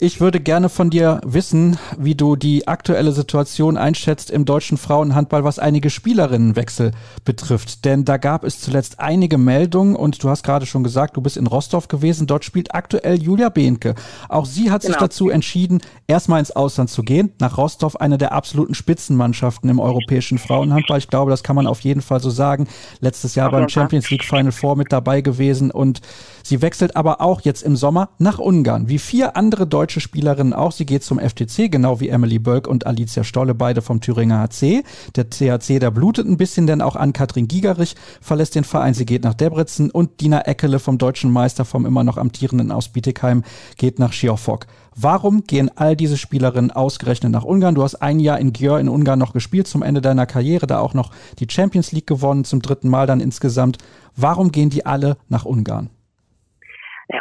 Ich würde gerne von dir wissen, wie du die aktuelle Situation einschätzt im deutschen Frauenhandball, was einige Spielerinnenwechsel betrifft. Denn da gab es zuletzt einige Meldungen und du hast gerade schon gesagt, du bist in Rostov gewesen. Dort spielt aktuell Julia Behnke. Auch sie hat genau. sich dazu entschieden, erstmal ins Ausland zu gehen. Nach Rostov, eine der absoluten Spitzenmannschaften im europäischen Frauenhandball. Ich glaube, das kann man auf jeden Fall so sagen. Letztes Jahr beim Champions League Final Four mit dabei gewesen und sie wechselt aber auch jetzt im Sommer nach Ungarn. Wie vier andere deutsche deutsche Spielerinnen auch. Sie geht zum FTC, genau wie Emily Bölk und Alicia Stolle, beide vom Thüringer HC. Der THC, der blutet ein bisschen, denn auch Ann-Kathrin Gigerich verlässt den Verein. Sie geht nach Debrecen und Dina Eckele vom deutschen Meister, vom immer noch amtierenden aus Bietigheim, geht nach Schiofok. Warum gehen all diese Spielerinnen ausgerechnet nach Ungarn? Du hast ein Jahr in Györ in Ungarn noch gespielt, zum Ende deiner Karriere, da auch noch die Champions League gewonnen, zum dritten Mal dann insgesamt. Warum gehen die alle nach Ungarn?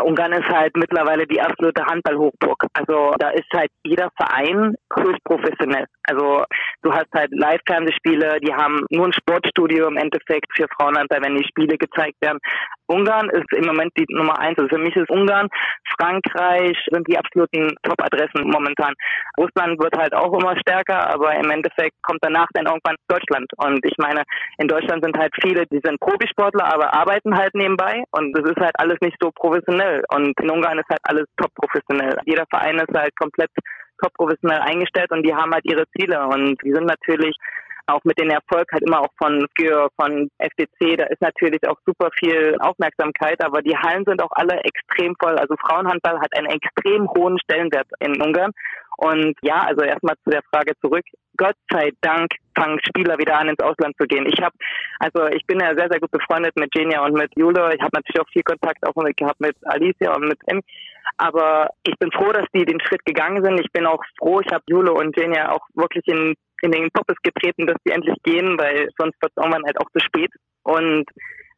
Ungarn ist halt mittlerweile die absolute Handballhochburg. Also da ist halt jeder Verein höchst professionell. Also du hast halt Live-Fernsehspiele, die haben nur ein Sportstudio im Endeffekt für Frauenhandball, wenn die Spiele gezeigt werden. Ungarn ist im Moment die Nummer eins. Also für mich ist Ungarn, Frankreich sind die absoluten Top-Adressen momentan. Russland wird halt auch immer stärker, aber im Endeffekt kommt danach dann irgendwann Deutschland. Und ich meine, in Deutschland sind halt viele, die sind Profisportler, aber arbeiten halt nebenbei. Und das ist halt alles nicht so professionell. Und in Ungarn ist halt alles top professionell. Jeder Verein ist halt komplett top professionell eingestellt und die haben halt ihre Ziele. Und die sind natürlich auch mit dem Erfolg halt immer auch von für von FDC, da ist natürlich auch super viel Aufmerksamkeit, aber die Hallen sind auch alle extrem voll. Also Frauenhandball hat einen extrem hohen Stellenwert in Ungarn. Und ja, also erstmal zu der Frage zurück. Gott sei Dank fangen Spieler wieder an, ins Ausland zu gehen. Ich habe, also ich bin ja sehr, sehr gut befreundet mit Genia und mit Jule. Ich habe natürlich auch viel Kontakt auch mit, gehabt mit Alicia und mit Em. Aber ich bin froh, dass die den Schritt gegangen sind. Ich bin auch froh, ich habe Jule und Genia auch wirklich in, in den Poppes getreten, dass die endlich gehen, weil sonst wird es irgendwann halt auch zu spät. Und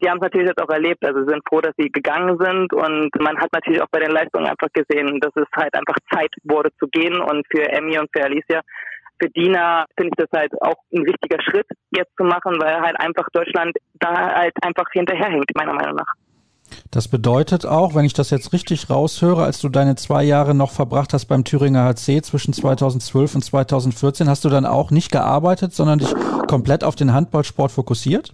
die haben es natürlich jetzt auch erlebt, also sind froh, dass sie gegangen sind und man hat natürlich auch bei den Leistungen einfach gesehen, dass es halt einfach Zeit wurde zu gehen und für Emmy und für Alicia für Dina finde ich das halt auch ein wichtiger Schritt jetzt zu machen, weil halt einfach Deutschland da halt einfach hinterherhängt, meiner Meinung nach. Das bedeutet auch, wenn ich das jetzt richtig raushöre, als du deine zwei Jahre noch verbracht hast beim Thüringer HC zwischen 2012 und 2014, hast du dann auch nicht gearbeitet, sondern dich komplett auf den Handballsport fokussiert?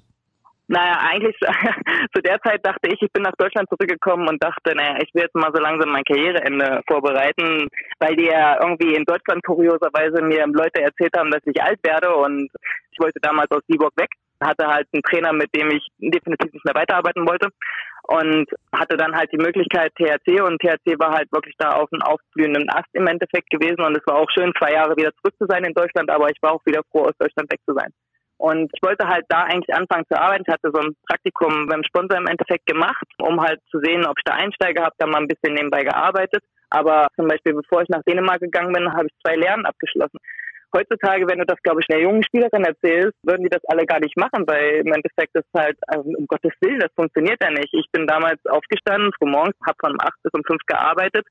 Naja, eigentlich zu der Zeit dachte ich, ich bin nach Deutschland zurückgekommen und dachte, naja, ich will jetzt mal so langsam mein Karriereende vorbereiten, weil die ja irgendwie in Deutschland kurioserweise mir Leute erzählt haben, dass ich alt werde und ich wollte damals aus Viborg weg, hatte halt einen Trainer, mit dem ich definitiv nicht mehr weiterarbeiten wollte und hatte dann halt die Möglichkeit THC und THC war halt wirklich da auf einem aufblühenden Ast im Endeffekt gewesen und es war auch schön, zwei Jahre wieder zurück zu sein in Deutschland, aber ich war auch wieder froh, aus Deutschland weg zu sein. Und ich wollte halt da eigentlich anfangen zu arbeiten. Ich hatte so ein Praktikum beim Sponsor im Endeffekt gemacht, um halt zu sehen, ob ich da Einsteiger habe, da mal ein bisschen nebenbei gearbeitet. Aber zum Beispiel, bevor ich nach Dänemark gegangen bin, habe ich zwei Lehren abgeschlossen. Heutzutage, wenn du das, glaube ich, einer jungen Spielerin erzählst, würden die das alle gar nicht machen, weil im Endeffekt ist halt, also um Gottes Willen, das funktioniert ja nicht. Ich bin damals aufgestanden, früh morgens, habe von um acht bis um fünf gearbeitet,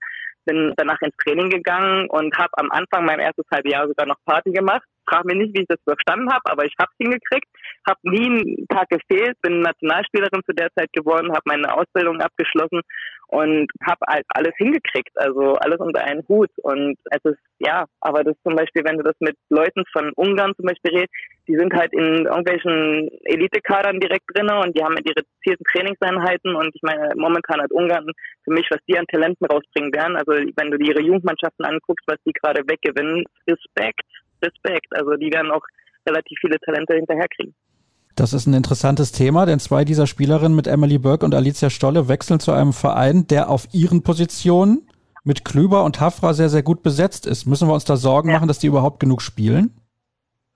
bin danach ins Training gegangen und habe am Anfang mein erstes halbe Jahr sogar noch Party gemacht frage mich nicht, wie ich das verstanden habe, aber ich habe es hingekriegt, habe nie einen Tag gefehlt, bin Nationalspielerin zu der Zeit geworden, habe meine Ausbildung abgeschlossen und habe halt alles hingekriegt, also alles unter einen Hut. Und es ist, ja, aber das zum Beispiel, wenn du das mit Leuten von Ungarn zum Beispiel redest, die sind halt in irgendwelchen Elitekadern direkt drin und die haben ihre zielten Trainingseinheiten und ich meine, momentan hat Ungarn für mich, was die an Talenten rausbringen werden, also wenn du ihre Jugendmannschaften anguckst, was die gerade weggewinnen, Respekt, Respekt. Also die werden auch relativ viele Talente hinterherkriegen. Das ist ein interessantes Thema, denn zwei dieser Spielerinnen mit Emily Burke und Alicia Stolle wechseln zu einem Verein, der auf ihren Positionen mit Klüber und Hafra sehr, sehr gut besetzt ist. Müssen wir uns da Sorgen ja. machen, dass die überhaupt genug spielen?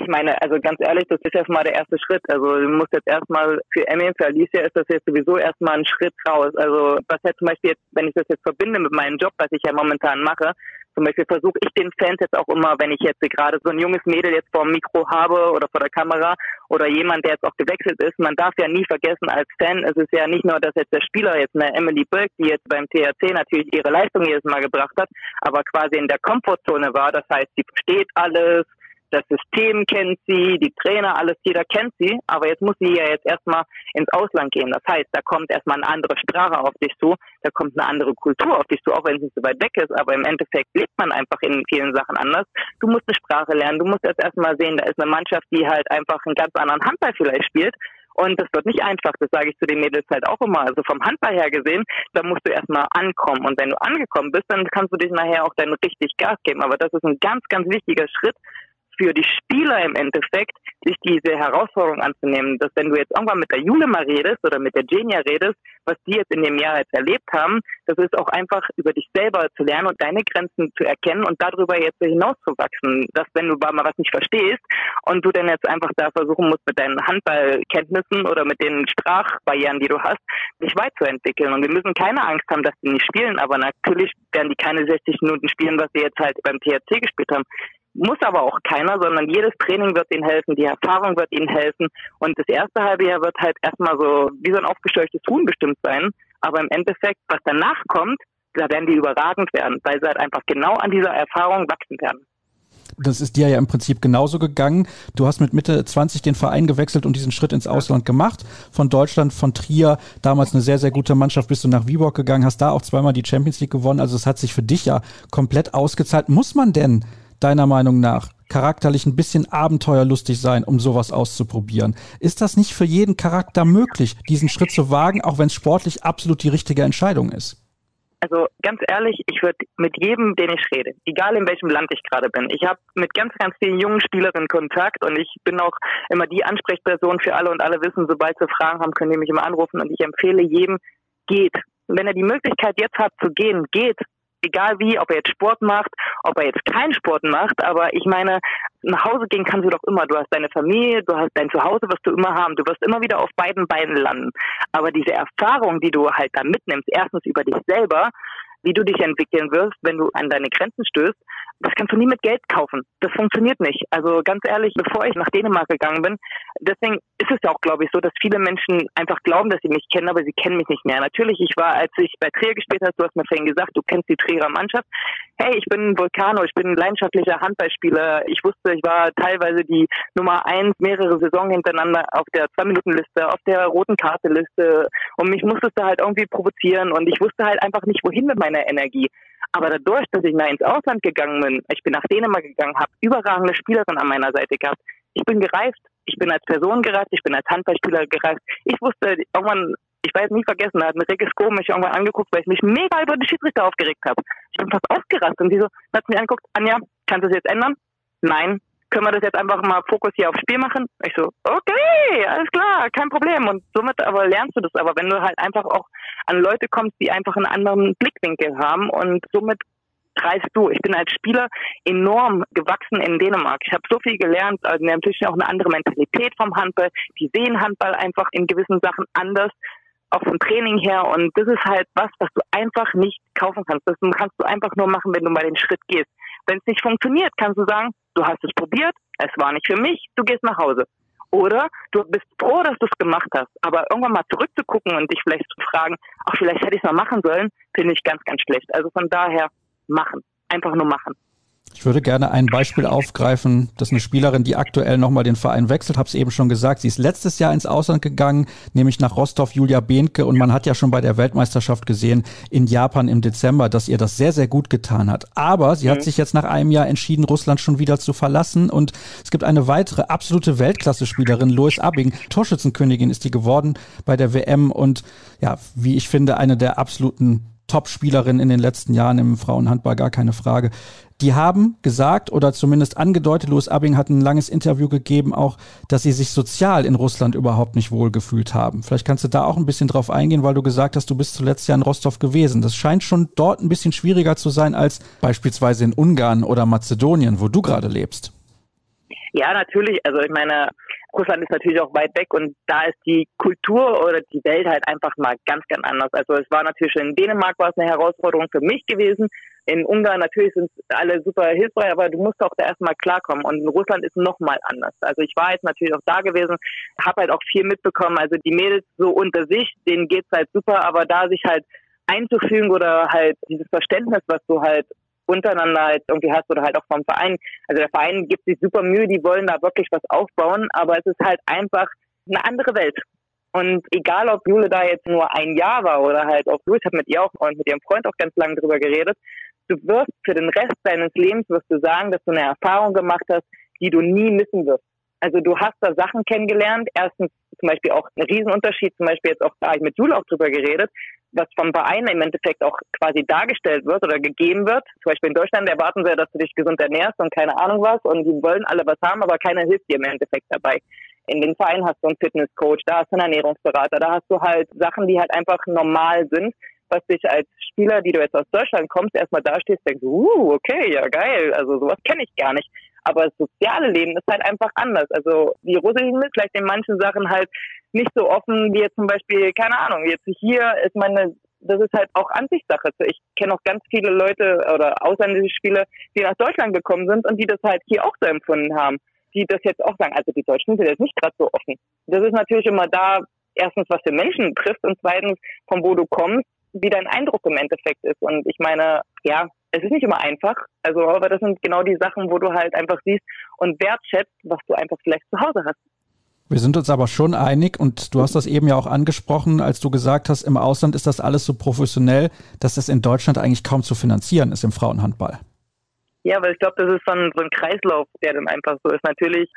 Ich meine, also ganz ehrlich, das ist erstmal der erste Schritt. Also du musst jetzt erstmal für Emmy, für Alicia ist das jetzt sowieso erstmal ein Schritt raus. Also was jetzt zum Beispiel jetzt, wenn ich das jetzt verbinde mit meinem Job, was ich ja momentan mache, zum Beispiel versuche ich den Fans jetzt auch immer, wenn ich jetzt gerade so ein junges Mädel jetzt vor dem Mikro habe oder vor der Kamera oder jemand, der jetzt auch gewechselt ist, man darf ja nie vergessen als Fan, es ist ja nicht nur, dass jetzt der Spieler jetzt eine Emily Burke, die jetzt beim THC natürlich ihre Leistung jedes Mal gebracht hat, aber quasi in der Komfortzone war. Das heißt, sie versteht alles, das System kennt sie, die Trainer, alles, jeder kennt sie, aber jetzt muss sie ja jetzt erstmal ins Ausland gehen. Das heißt, da kommt erstmal eine andere Sprache auf dich zu, da kommt eine andere Kultur auf dich zu, auch wenn es nicht so weit weg ist, aber im Endeffekt lebt man einfach in vielen Sachen anders. Du musst eine Sprache lernen, du musst jetzt erstmal sehen, da ist eine Mannschaft, die halt einfach einen ganz anderen Handball vielleicht spielt. Und das wird nicht einfach, das sage ich zu den Mädels halt auch immer. Also vom Handball her gesehen, da musst du erstmal ankommen. Und wenn du angekommen bist, dann kannst du dich nachher auch dann richtig Gas geben. Aber das ist ein ganz, ganz wichtiger Schritt, für die Spieler im Endeffekt, sich diese Herausforderung anzunehmen, dass wenn du jetzt irgendwann mit der Jule mal redest oder mit der Genia redest, was die jetzt in dem Jahr jetzt erlebt haben, das ist auch einfach über dich selber zu lernen und deine Grenzen zu erkennen und darüber jetzt hinauszuwachsen. Dass wenn du mal was nicht verstehst und du dann jetzt einfach da versuchen musst, mit deinen Handballkenntnissen oder mit den Sprachbarrieren, die du hast, dich weiterzuentwickeln. Und wir müssen keine Angst haben, dass die nicht spielen, aber natürlich werden die keine 60 Minuten spielen, was sie jetzt halt beim THC gespielt haben. Muss aber auch keiner, sondern jedes Training wird ihnen helfen, die Erfahrung wird ihnen helfen. Und das erste halbe Jahr wird halt erstmal so wie so ein aufgescheuchtes Huhn bestimmt sein. Aber im Endeffekt, was danach kommt, da werden die überragend werden, weil sie halt einfach genau an dieser Erfahrung wachsen werden. Das ist dir ja im Prinzip genauso gegangen. Du hast mit Mitte 20 den Verein gewechselt und diesen Schritt ins Ausland gemacht. Von Deutschland, von Trier, damals eine sehr, sehr gute Mannschaft, bist du nach Viborg gegangen, hast da auch zweimal die Champions League gewonnen. Also es hat sich für dich ja komplett ausgezahlt. Muss man denn deiner Meinung nach charakterlich ein bisschen abenteuerlustig sein, um sowas auszuprobieren? Ist das nicht für jeden Charakter möglich, diesen Schritt zu wagen, auch wenn es sportlich absolut die richtige Entscheidung ist? Also ganz ehrlich, ich würde mit jedem, den ich rede, egal in welchem Land ich gerade bin, ich habe mit ganz, ganz vielen jungen Spielerinnen Kontakt und ich bin auch immer die Ansprechperson für alle und alle wissen, sobald sie Fragen haben, können die mich immer anrufen und ich empfehle jedem, geht. wenn er die Möglichkeit jetzt hat zu gehen, geht egal wie, ob er jetzt Sport macht, ob er jetzt keinen Sport macht, aber ich meine, nach Hause gehen kannst du doch immer. Du hast deine Familie, du hast dein Zuhause, wirst du immer haben. Du wirst immer wieder auf beiden Beinen landen. Aber diese Erfahrung, die du halt da mitnimmst, erstens über dich selber, wie du dich entwickeln wirst, wenn du an deine Grenzen stößt, das kannst du nie mit Geld kaufen. Das funktioniert nicht. Also ganz ehrlich, bevor ich nach Dänemark gegangen bin, deswegen ist es ja auch, glaube ich, so, dass viele Menschen einfach glauben, dass sie mich kennen, aber sie kennen mich nicht mehr. Natürlich, ich war, als ich bei Trier gespielt habe, du hast mir vorhin gesagt, du kennst die Trierer Mannschaft. Hey, ich bin Vulcano, ich bin ein leidenschaftlicher Handballspieler. Ich wusste, ich war teilweise die Nummer eins mehrere Saisons hintereinander auf der Zwei-Minuten-Liste, auf der roten Karte-Liste und mich musstest du halt irgendwie provozieren und ich wusste halt einfach nicht, wohin mit meiner Energie. Aber dadurch, dass ich mal ins Ausland gegangen bin, ich bin nach Dänemark gegangen, habe überragende Spielerinnen an meiner Seite gehabt. Ich bin gereist. Ich bin als Person gereist, ich bin als Handballspieler gereist. Ich wusste irgendwann, ich werde nie vergessen, da hat ein Regis mich irgendwann angeguckt, weil ich mich mega über die Schiedsrichter aufgeregt habe. Ich bin fast ausgerastet und die so, hat mich angeguckt, Anja, kannst du das jetzt ändern? Nein. Können wir das jetzt einfach mal Fokus hier aufs Spiel machen? Ich so, okay, alles klar, kein Problem. Und somit aber lernst du das aber, wenn du halt einfach auch an Leute kommst, die einfach einen anderen Blickwinkel haben und somit reist du. Ich bin als Spieler enorm gewachsen in Dänemark. Ich habe so viel gelernt, also natürlich auch eine andere Mentalität vom Handball. Die sehen Handball einfach in gewissen Sachen anders, auch vom Training her. Und das ist halt was, was du einfach nicht kaufen kannst. Das kannst du einfach nur machen, wenn du mal den Schritt gehst. Wenn es nicht funktioniert, kannst du sagen, du hast es probiert, es war nicht für mich, du gehst nach Hause. Oder du bist froh, dass du es gemacht hast. Aber irgendwann mal zurückzugucken und dich vielleicht zu fragen, ach, vielleicht hätte ich es mal machen sollen, finde ich ganz, ganz schlecht. Also von daher, machen. Einfach nur machen. Ich würde gerne ein Beispiel aufgreifen, dass eine Spielerin, die aktuell nochmal den Verein wechselt, habe es eben schon gesagt, sie ist letztes Jahr ins Ausland gegangen, nämlich nach Rostov, Julia Behnke. Und man hat ja schon bei der Weltmeisterschaft gesehen in Japan im Dezember, dass ihr das sehr, sehr gut getan hat. Aber sie mhm. hat sich jetzt nach einem Jahr entschieden, Russland schon wieder zu verlassen. Und es gibt eine weitere absolute Weltklasse-Spielerin, Lois Abing. Torschützenkönigin ist die geworden bei der WM und ja, wie ich finde, eine der absoluten Top-Spielerin in den letzten Jahren im Frauenhandball, gar keine Frage. Die haben gesagt oder zumindest angedeutet, Louis Abing hat ein langes Interview gegeben, auch, dass sie sich sozial in Russland überhaupt nicht wohlgefühlt haben. Vielleicht kannst du da auch ein bisschen drauf eingehen, weil du gesagt hast, du bist zuletzt ja in Rostov gewesen. Das scheint schon dort ein bisschen schwieriger zu sein als beispielsweise in Ungarn oder Mazedonien, wo du gerade lebst. Ja, natürlich. Also ich meine, Russland ist natürlich auch weit weg und da ist die Kultur oder die Welt halt einfach mal ganz, ganz anders. Also es war natürlich in Dänemark war es eine Herausforderung für mich gewesen. In Ungarn natürlich sind alle super hilfreich, aber du musst auch da erstmal klarkommen. Und in Russland ist noch mal anders. Also ich war jetzt natürlich auch da gewesen, habe halt auch viel mitbekommen. Also die Mädels so unter sich, denen geht's halt super, aber da sich halt einzufügen oder halt dieses Verständnis, was du halt untereinander halt irgendwie hast oder halt auch vom Verein. Also der Verein gibt sich super Mühe, die wollen da wirklich was aufbauen, aber es ist halt einfach eine andere Welt. Und egal, ob Jule da jetzt nur ein Jahr war oder halt auch du, ich habe mit ihr auch und mit ihrem Freund auch ganz lange drüber geredet, du wirst für den Rest deines Lebens wirst du sagen, dass du eine Erfahrung gemacht hast, die du nie missen wirst. Also du hast da Sachen kennengelernt. Erstens zum Beispiel auch ein Riesenunterschied, zum Beispiel jetzt auch, da ich mit Jule auch drüber geredet, was vom Verein im Endeffekt auch quasi dargestellt wird oder gegeben wird. Zum Beispiel in Deutschland erwarten sie, dass du dich gesund ernährst und keine Ahnung was und die wollen alle was haben, aber keiner hilft dir im Endeffekt dabei. In den Vereinen hast du einen Fitnesscoach, da hast du einen Ernährungsberater, da hast du halt Sachen, die halt einfach normal sind, was dich als Spieler, die du jetzt aus Deutschland kommst, erstmal dastehst, denkst, uh, okay, ja geil, also sowas kenne ich gar nicht. Aber das soziale Leben ist halt einfach anders. Also die Russischen ist vielleicht in manchen Sachen halt nicht so offen wie jetzt zum Beispiel, keine Ahnung, jetzt hier ist meine, das ist halt auch Ansichtssache. Ich kenne auch ganz viele Leute oder ausländische Spieler, die nach Deutschland gekommen sind und die das halt hier auch so empfunden haben. Die das jetzt auch sagen, also die Deutschen sind jetzt nicht gerade so offen. Das ist natürlich immer da, erstens, was für Menschen trifft und zweitens, von wo du kommst, wie dein Eindruck im Endeffekt ist. Und ich meine, ja, es ist nicht immer einfach. Also, aber das sind genau die Sachen, wo du halt einfach siehst und wertschätzt, was du einfach vielleicht zu Hause hast. Wir sind uns aber schon einig und du hast das eben ja auch angesprochen, als du gesagt hast, im Ausland ist das alles so professionell, dass das in Deutschland eigentlich kaum zu finanzieren ist im Frauenhandball. Ja, weil ich glaube, das ist so ein, so ein Kreislauf, der dann einfach so ist. Natürlich,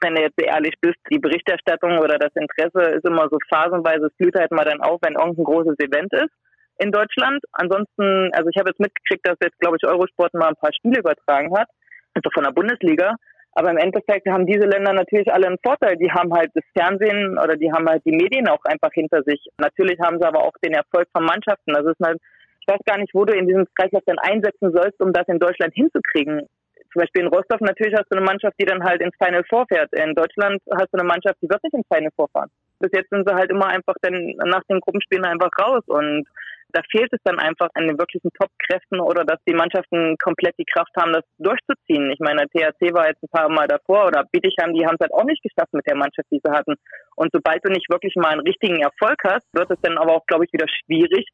wenn du jetzt ehrlich bist, die Berichterstattung oder das Interesse ist immer so phasenweise, es blüht halt mal dann auf, wenn irgendein großes Event ist in Deutschland. Ansonsten, also ich habe jetzt mitgekriegt, dass jetzt, glaube ich, Eurosport mal ein paar Spiele übertragen hat, also von der Bundesliga. Aber im Endeffekt haben diese Länder natürlich alle einen Vorteil. Die haben halt das Fernsehen oder die haben halt die Medien auch einfach hinter sich. Natürlich haben sie aber auch den Erfolg von Mannschaften. Also es ist halt, ich weiß gar nicht, wo du in diesem Kreislauf dann einsetzen sollst, um das in Deutschland hinzukriegen. Zum Beispiel in Rostock natürlich hast du eine Mannschaft, die dann halt ins Final vorfährt. In Deutschland hast du eine Mannschaft, die wird nicht ins Final vorfahren. Bis jetzt sind sie halt immer einfach dann nach den Gruppenspielen einfach raus und da fehlt es dann einfach an den wirklichen Top-Kräften oder dass die Mannschaften komplett die Kraft haben, das durchzuziehen. Ich meine, THC war jetzt ein paar Mal davor oder Bietigheim, die haben es halt auch nicht geschafft mit der Mannschaft, die sie hatten. Und sobald du nicht wirklich mal einen richtigen Erfolg hast, wird es dann aber auch, glaube ich, wieder schwierig,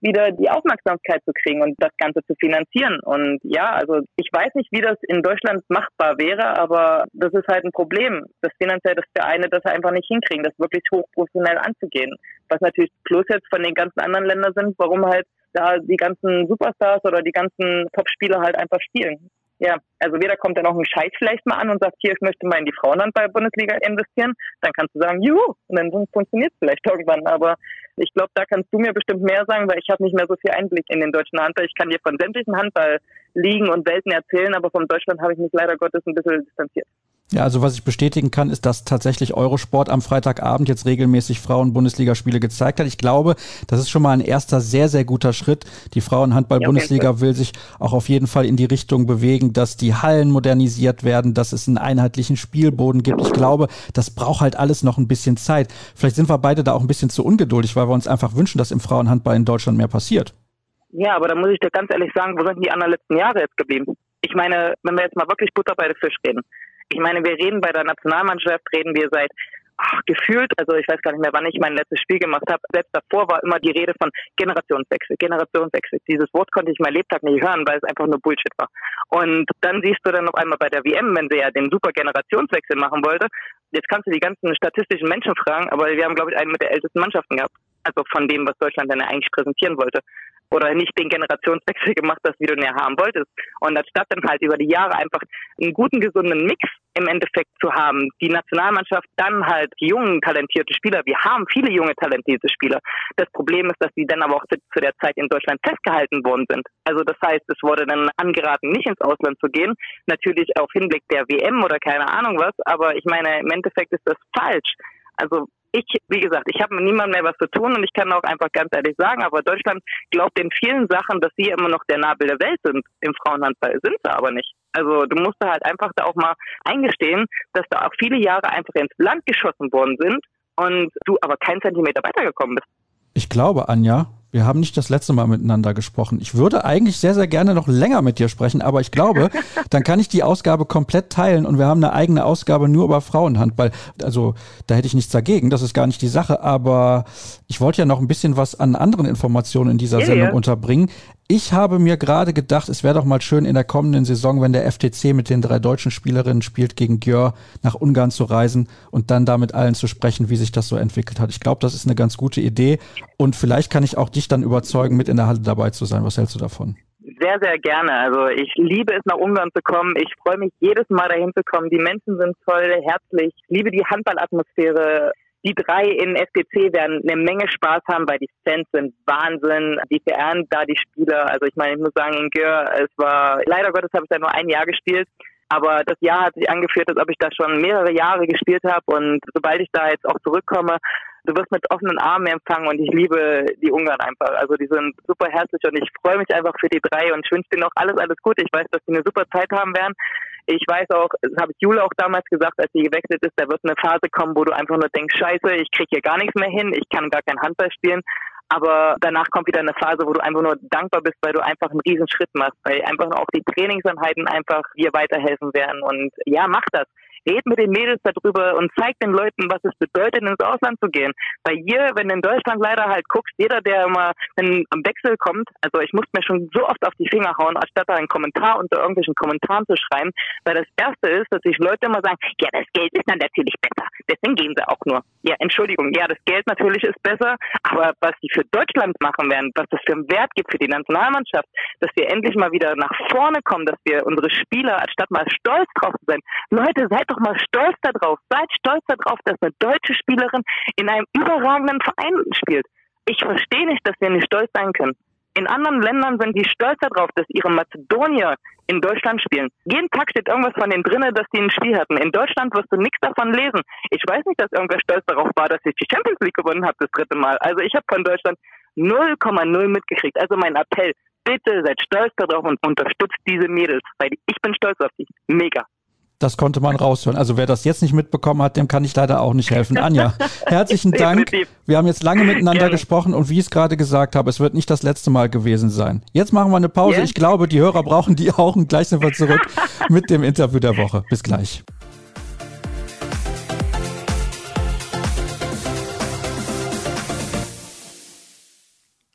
wieder die Aufmerksamkeit zu kriegen und das Ganze zu finanzieren. Und ja, also ich weiß nicht, wie das in Deutschland machbar wäre, aber das ist halt ein Problem, das finanziell das Vereine das einfach nicht hinkriegen, das wirklich hochprofessionell anzugehen. Was natürlich plus jetzt von den ganzen anderen Ländern sind, warum halt da die ganzen Superstars oder die ganzen Top-Spieler halt einfach spielen. Ja, also weder kommt da noch ein Scheiß vielleicht mal an und sagt, hier, ich möchte mal in die Frauenhandball-Bundesliga investieren, dann kannst du sagen, juhu, und dann funktioniert es vielleicht irgendwann. Aber ich glaube, da kannst du mir bestimmt mehr sagen, weil ich habe nicht mehr so viel Einblick in den deutschen Handball. Ich kann dir von sämtlichen Handballligen und Welten erzählen, aber vom Deutschland habe ich mich leider Gottes ein bisschen distanziert. Ja, also was ich bestätigen kann, ist, dass tatsächlich Eurosport am Freitagabend jetzt regelmäßig Frauen-Bundesligaspiele gezeigt hat. Ich glaube, das ist schon mal ein erster sehr, sehr guter Schritt. Die Frauen-Handball-Bundesliga ja, will sich auch auf jeden Fall in die Richtung bewegen, dass die Hallen modernisiert werden, dass es einen einheitlichen Spielboden gibt. Ich glaube, das braucht halt alles noch ein bisschen Zeit. Vielleicht sind wir beide da auch ein bisschen zu ungeduldig, weil wir uns einfach wünschen, dass im Frauenhandball in Deutschland mehr passiert. Ja, aber da muss ich dir ganz ehrlich sagen, wo sind die anderen letzten Jahre jetzt geblieben? Ich meine, wenn wir jetzt mal wirklich Butter bei der Fisch reden, ich meine, wir reden bei der Nationalmannschaft, reden wir seit ach, gefühlt, also ich weiß gar nicht mehr, wann ich mein letztes Spiel gemacht habe. Selbst davor war immer die Rede von Generationswechsel, Generationswechsel. Dieses Wort konnte ich mein Lebtag nicht hören, weil es einfach nur Bullshit war. Und dann siehst du dann noch einmal bei der WM, wenn sie ja den super Generationswechsel machen wollte. Jetzt kannst du die ganzen statistischen Menschen fragen, aber wir haben, glaube ich, einen mit der ältesten Mannschaften gehabt. Also von dem, was Deutschland dann eigentlich präsentieren wollte oder nicht den Generationswechsel gemacht hast, wie du näher haben wolltest. Und anstatt dann halt über die Jahre einfach einen guten, gesunden Mix im Endeffekt zu haben, die Nationalmannschaft dann halt jungen, talentierte Spieler, wir haben viele junge, talentierte Spieler. Das Problem ist, dass die dann aber auch zu der Zeit in Deutschland festgehalten worden sind. Also das heißt, es wurde dann angeraten, nicht ins Ausland zu gehen. Natürlich auf Hinblick der WM oder keine Ahnung was, aber ich meine, im Endeffekt ist das falsch. Also ich, wie gesagt, ich habe mit niemandem mehr was zu tun und ich kann auch einfach ganz ehrlich sagen, aber Deutschland glaubt in vielen Sachen, dass sie immer noch der Nabel der Welt sind im Frauenhandball, sind sie aber nicht. Also du musst da halt einfach da auch mal eingestehen, dass da auch viele Jahre einfach ins Land geschossen worden sind und du aber keinen Zentimeter weitergekommen bist. Ich glaube, Anja, wir haben nicht das letzte Mal miteinander gesprochen. Ich würde eigentlich sehr, sehr gerne noch länger mit dir sprechen, aber ich glaube, dann kann ich die Ausgabe komplett teilen und wir haben eine eigene Ausgabe nur über Frauenhandball. Also da hätte ich nichts dagegen, das ist gar nicht die Sache, aber ich wollte ja noch ein bisschen was an anderen Informationen in dieser ja, Sendung ja. unterbringen. Ich habe mir gerade gedacht, es wäre doch mal schön in der kommenden Saison, wenn der FTC mit den drei deutschen Spielerinnen spielt, gegen Gjör nach Ungarn zu reisen und dann da mit allen zu sprechen, wie sich das so entwickelt hat. Ich glaube, das ist eine ganz gute Idee und vielleicht kann ich auch dich dann überzeugen, mit in der Halle dabei zu sein. Was hältst du davon? Sehr, sehr gerne. Also ich liebe es, nach Ungarn zu kommen. Ich freue mich jedes Mal dahin zu kommen. Die Menschen sind toll, herzlich. Ich liebe die Handballatmosphäre die drei in SGC werden eine Menge Spaß haben, weil die Fans sind Wahnsinn. Die verehren da die Spieler. Also ich meine, ich muss sagen, in Gör, es war, leider Gottes habe ich da nur ein Jahr gespielt. Aber das Jahr hat sich angeführt, als ob ich da schon mehrere Jahre gespielt habe. Und sobald ich da jetzt auch zurückkomme, du wirst mit offenen Armen empfangen und ich liebe die Ungarn einfach. Also die sind super herzlich und ich freue mich einfach für die drei und ich wünsche denen auch alles, alles Gute. Ich weiß, dass sie eine super Zeit haben werden. Ich weiß auch, das habe ich Jule auch damals gesagt, als sie gewechselt ist, da wird eine Phase kommen, wo du einfach nur denkst, scheiße, ich kriege hier gar nichts mehr hin, ich kann gar kein Handball spielen. Aber danach kommt wieder eine Phase, wo du einfach nur dankbar bist, weil du einfach einen riesen Schritt machst, weil einfach auch die Trainingseinheiten einfach dir weiterhelfen werden. Und ja, mach das red mit den Mädels darüber und zeig den Leuten, was es bedeutet, ins Ausland zu gehen. Weil hier, wenn du in Deutschland leider halt guckst, jeder, der immer am Wechsel kommt, also ich muss mir schon so oft auf die Finger hauen, anstatt da einen Kommentar unter irgendwelchen Kommentaren zu schreiben, weil das Erste ist, dass sich Leute immer sagen, ja, das Geld ist dann natürlich besser, deswegen gehen sie auch nur. Ja, Entschuldigung, ja, das Geld natürlich ist besser, aber was die für Deutschland machen werden, was das für einen Wert gibt für die Nationalmannschaft, dass wir endlich mal wieder nach vorne kommen, dass wir unsere Spieler, anstatt mal stolz drauf zu sein, Leute, seid doch mal stolz darauf. Seid stolz darauf, dass eine deutsche Spielerin in einem überragenden Verein spielt. Ich verstehe nicht, dass wir nicht stolz sein können. In anderen Ländern sind die stolz darauf, dass ihre Mazedonier in Deutschland spielen. Jeden Tag steht irgendwas von denen drinnen, dass die ein Spiel hatten. In Deutschland wirst du nichts davon lesen. Ich weiß nicht, dass irgendwer stolz darauf war, dass ich die Champions League gewonnen habe das dritte Mal. Also ich habe von Deutschland 0,0 mitgekriegt. Also mein Appell, bitte seid stolz darauf und unterstützt diese Mädels, weil ich bin stolz auf sie. Mega. Das konnte man raushören. Also wer das jetzt nicht mitbekommen hat, dem kann ich leider auch nicht helfen. Anja, herzlichen Dank. Wir haben jetzt lange miteinander Gerne. gesprochen und wie ich es gerade gesagt habe, es wird nicht das letzte Mal gewesen sein. Jetzt machen wir eine Pause. Yeah. Ich glaube, die Hörer brauchen die auch und gleich sind wir zurück mit dem Interview der Woche. Bis gleich.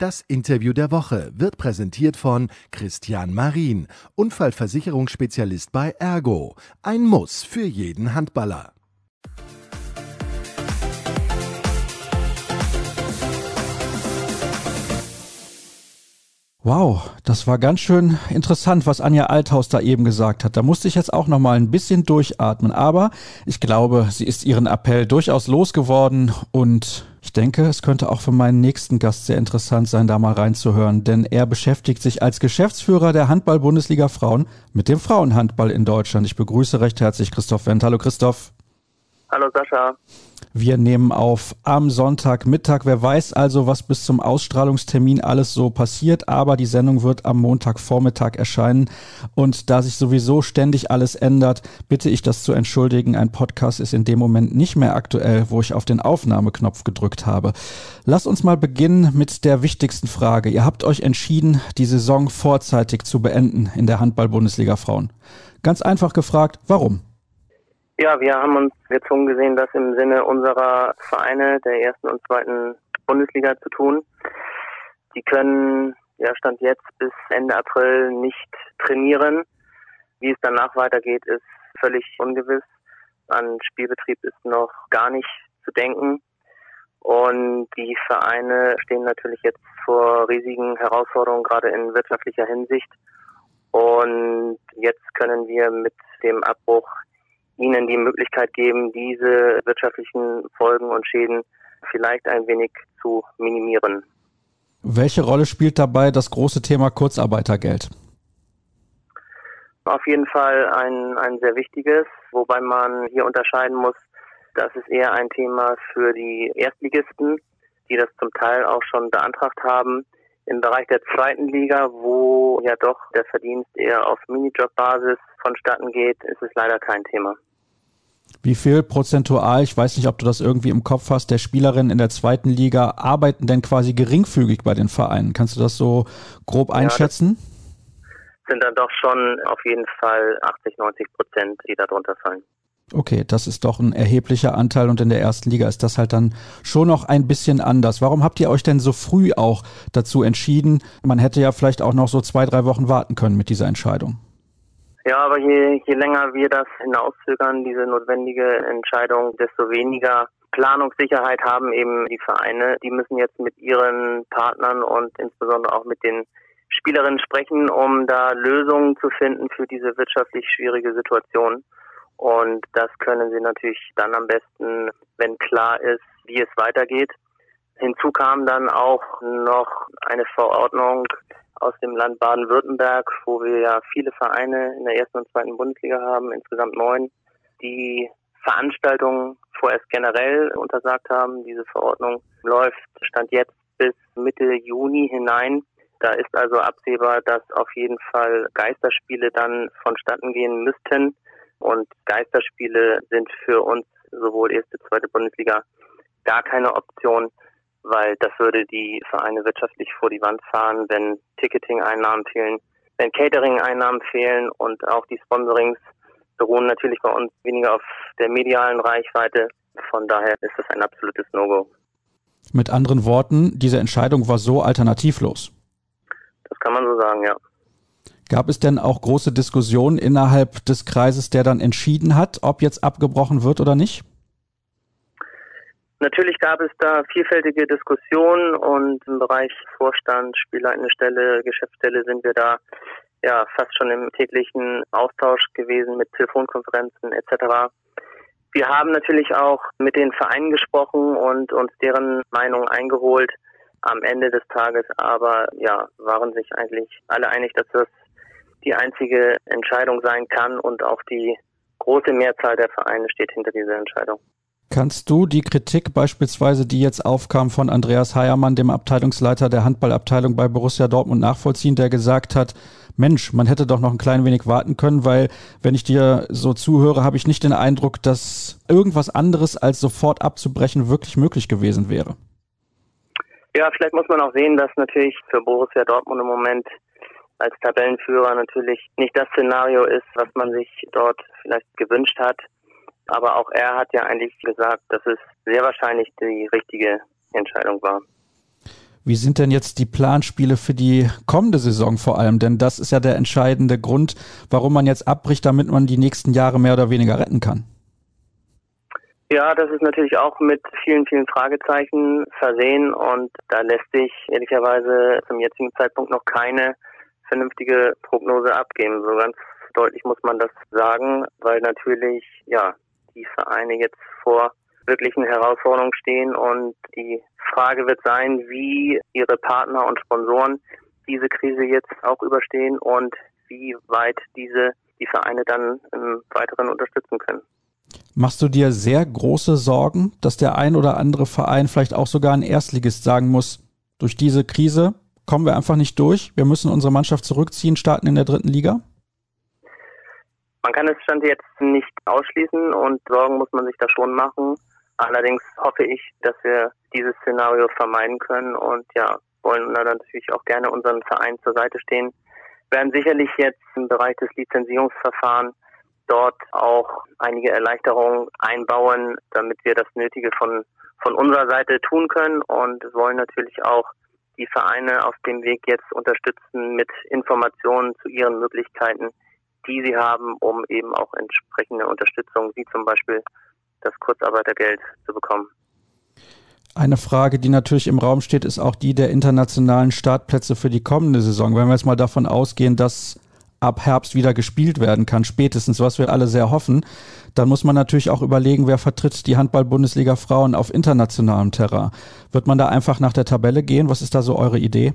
Das Interview der Woche wird präsentiert von Christian Marin, Unfallversicherungsspezialist bei Ergo. Ein Muss für jeden Handballer. Wow, das war ganz schön interessant, was Anja Althaus da eben gesagt hat. Da musste ich jetzt auch noch mal ein bisschen durchatmen, aber ich glaube, sie ist ihren Appell durchaus losgeworden und ich denke, es könnte auch für meinen nächsten Gast sehr interessant sein, da mal reinzuhören, denn er beschäftigt sich als Geschäftsführer der Handball-Bundesliga Frauen mit dem Frauenhandball in Deutschland. Ich begrüße recht herzlich Christoph Wendt. Hallo Christoph. Hallo Sascha. Wir nehmen auf am Sonntagmittag. Wer weiß also, was bis zum Ausstrahlungstermin alles so passiert, aber die Sendung wird am Montagvormittag erscheinen. Und da sich sowieso ständig alles ändert, bitte ich das zu entschuldigen. Ein Podcast ist in dem Moment nicht mehr aktuell, wo ich auf den Aufnahmeknopf gedrückt habe. Lasst uns mal beginnen mit der wichtigsten Frage. Ihr habt euch entschieden, die Saison vorzeitig zu beenden in der Handball-Bundesliga Frauen. Ganz einfach gefragt, warum? Ja, wir haben uns gezwungen gesehen, das im Sinne unserer Vereine der ersten und zweiten Bundesliga zu tun. Die können, ja, Stand jetzt bis Ende April nicht trainieren. Wie es danach weitergeht, ist völlig ungewiss. An Spielbetrieb ist noch gar nicht zu denken. Und die Vereine stehen natürlich jetzt vor riesigen Herausforderungen, gerade in wirtschaftlicher Hinsicht. Und jetzt können wir mit dem Abbruch ihnen die Möglichkeit geben, diese wirtschaftlichen Folgen und Schäden vielleicht ein wenig zu minimieren. Welche Rolle spielt dabei das große Thema Kurzarbeitergeld? Auf jeden Fall ein, ein sehr wichtiges, wobei man hier unterscheiden muss, das ist eher ein Thema für die Erstligisten, die das zum Teil auch schon beantragt haben. Im Bereich der zweiten Liga, wo ja doch der Verdienst eher auf Minijob-Basis vonstatten geht, ist es leider kein Thema. Wie viel prozentual, ich weiß nicht, ob du das irgendwie im Kopf hast, der Spielerinnen in der zweiten Liga arbeiten denn quasi geringfügig bei den Vereinen? Kannst du das so grob einschätzen? Ja, sind dann doch schon auf jeden Fall 80, 90 Prozent, die darunter fallen. Okay, das ist doch ein erheblicher Anteil und in der ersten Liga ist das halt dann schon noch ein bisschen anders. Warum habt ihr euch denn so früh auch dazu entschieden? Man hätte ja vielleicht auch noch so zwei, drei Wochen warten können mit dieser Entscheidung. Ja, aber je, je länger wir das hinauszögern, diese notwendige Entscheidung, desto weniger Planungssicherheit haben eben die Vereine. Die müssen jetzt mit ihren Partnern und insbesondere auch mit den Spielerinnen sprechen, um da Lösungen zu finden für diese wirtschaftlich schwierige Situation. Und das können sie natürlich dann am besten, wenn klar ist, wie es weitergeht. Hinzu kam dann auch noch eine Verordnung aus dem Land Baden-Württemberg, wo wir ja viele Vereine in der ersten und zweiten Bundesliga haben, insgesamt neun, die Veranstaltungen vorerst generell untersagt haben. Diese Verordnung läuft Stand jetzt bis Mitte Juni hinein. Da ist also absehbar, dass auf jeden Fall Geisterspiele dann vonstatten gehen müssten. Und Geisterspiele sind für uns sowohl erste, zweite Bundesliga gar keine Option weil das würde die Vereine wirtschaftlich vor die Wand fahren, wenn Ticketing-Einnahmen fehlen, wenn Catering-Einnahmen fehlen und auch die Sponsorings beruhen natürlich bei uns weniger auf der medialen Reichweite. Von daher ist das ein absolutes No-Go. Mit anderen Worten, diese Entscheidung war so alternativlos. Das kann man so sagen, ja. Gab es denn auch große Diskussionen innerhalb des Kreises, der dann entschieden hat, ob jetzt abgebrochen wird oder nicht? Natürlich gab es da vielfältige Diskussionen und im Bereich Vorstand, Stelle, Geschäftsstelle sind wir da ja fast schon im täglichen Austausch gewesen mit Telefonkonferenzen etc. Wir haben natürlich auch mit den Vereinen gesprochen und uns deren Meinung eingeholt. Am Ende des Tages aber ja waren sich eigentlich alle einig, dass das die einzige Entscheidung sein kann und auch die große Mehrzahl der Vereine steht hinter dieser Entscheidung. Kannst du die Kritik beispielsweise, die jetzt aufkam von Andreas Heiermann, dem Abteilungsleiter der Handballabteilung bei Borussia Dortmund, nachvollziehen, der gesagt hat, Mensch, man hätte doch noch ein klein wenig warten können, weil wenn ich dir so zuhöre, habe ich nicht den Eindruck, dass irgendwas anderes als sofort abzubrechen wirklich möglich gewesen wäre. Ja, vielleicht muss man auch sehen, dass natürlich für Borussia Dortmund im Moment als Tabellenführer natürlich nicht das Szenario ist, was man sich dort vielleicht gewünscht hat. Aber auch er hat ja eigentlich gesagt, dass es sehr wahrscheinlich die richtige Entscheidung war. Wie sind denn jetzt die Planspiele für die kommende Saison vor allem? Denn das ist ja der entscheidende Grund, warum man jetzt abbricht, damit man die nächsten Jahre mehr oder weniger retten kann. Ja, das ist natürlich auch mit vielen, vielen Fragezeichen versehen und da lässt sich ehrlicherweise zum jetzigen Zeitpunkt noch keine vernünftige Prognose abgeben. So ganz deutlich muss man das sagen, weil natürlich, ja, die Vereine jetzt vor wirklichen Herausforderungen stehen und die Frage wird sein, wie ihre Partner und Sponsoren diese Krise jetzt auch überstehen und wie weit diese die Vereine dann im Weiteren unterstützen können. Machst du dir sehr große Sorgen, dass der ein oder andere Verein vielleicht auch sogar ein Erstligist sagen muss, durch diese Krise kommen wir einfach nicht durch, wir müssen unsere Mannschaft zurückziehen, starten in der dritten Liga? Man kann es Stand jetzt nicht ausschließen und Sorgen muss man sich da schon machen. Allerdings hoffe ich, dass wir dieses Szenario vermeiden können und ja, wollen natürlich auch gerne unseren Verein zur Seite stehen. Wir werden sicherlich jetzt im Bereich des Lizenzierungsverfahrens dort auch einige Erleichterungen einbauen, damit wir das Nötige von, von unserer Seite tun können und wollen natürlich auch die Vereine auf dem Weg jetzt unterstützen mit Informationen zu ihren Möglichkeiten, die sie haben, um eben auch entsprechende Unterstützung, wie zum Beispiel das Kurzarbeitergeld zu bekommen. Eine Frage, die natürlich im Raum steht, ist auch die der internationalen Startplätze für die kommende Saison. Wenn wir jetzt mal davon ausgehen, dass ab Herbst wieder gespielt werden kann, spätestens, was wir alle sehr hoffen, dann muss man natürlich auch überlegen, wer vertritt die Handball-Bundesliga Frauen auf internationalem Terrain. Wird man da einfach nach der Tabelle gehen? Was ist da so eure Idee?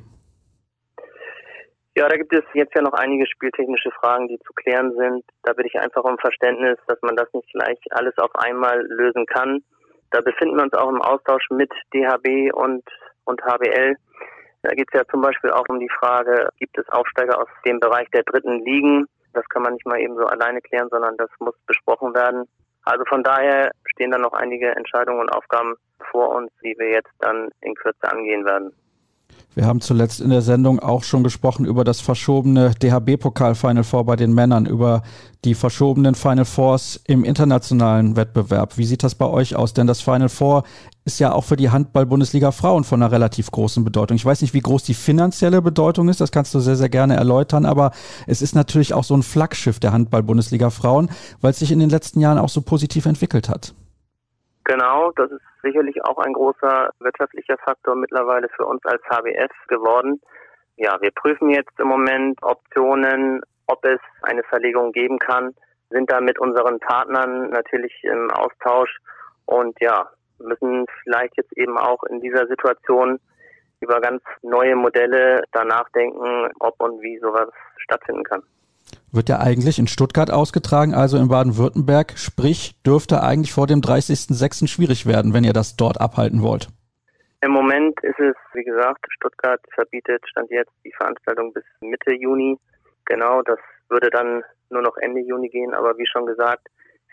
Ja, da gibt es jetzt ja noch einige spieltechnische Fragen, die zu klären sind. Da bitte ich einfach um Verständnis, dass man das nicht gleich alles auf einmal lösen kann. Da befinden wir uns auch im Austausch mit DHB und, und HBL. Da geht es ja zum Beispiel auch um die Frage, gibt es Aufsteiger aus dem Bereich der dritten Ligen? Das kann man nicht mal eben so alleine klären, sondern das muss besprochen werden. Also von daher stehen da noch einige Entscheidungen und Aufgaben vor uns, die wir jetzt dann in Kürze angehen werden. Wir haben zuletzt in der Sendung auch schon gesprochen über das verschobene DHB-Pokal Final Four bei den Männern, über die verschobenen Final Fours im internationalen Wettbewerb. Wie sieht das bei euch aus? Denn das Final Four ist ja auch für die Handball-Bundesliga Frauen von einer relativ großen Bedeutung. Ich weiß nicht, wie groß die finanzielle Bedeutung ist, das kannst du sehr, sehr gerne erläutern, aber es ist natürlich auch so ein Flaggschiff der Handball-Bundesliga Frauen, weil es sich in den letzten Jahren auch so positiv entwickelt hat. Genau, das ist sicherlich auch ein großer wirtschaftlicher Faktor mittlerweile für uns als HBF geworden. Ja, wir prüfen jetzt im Moment Optionen, ob es eine Verlegung geben kann, sind da mit unseren Partnern natürlich im Austausch und ja, müssen vielleicht jetzt eben auch in dieser Situation über ganz neue Modelle danach denken, ob und wie sowas stattfinden kann wird ja eigentlich in Stuttgart ausgetragen, also in Baden-Württemberg. Sprich, dürfte eigentlich vor dem 30.06. schwierig werden, wenn ihr das dort abhalten wollt. Im Moment ist es, wie gesagt, Stuttgart verbietet, stand jetzt die Veranstaltung bis Mitte Juni. Genau, das würde dann nur noch Ende Juni gehen, aber wie schon gesagt,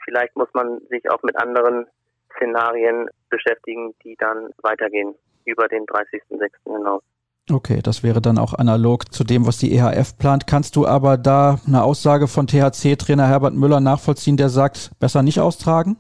vielleicht muss man sich auch mit anderen Szenarien beschäftigen, die dann weitergehen über den 30.06. hinaus. Okay, das wäre dann auch analog zu dem, was die EHF plant. Kannst du aber da eine Aussage von THC-Trainer Herbert Müller nachvollziehen, der sagt, besser nicht austragen?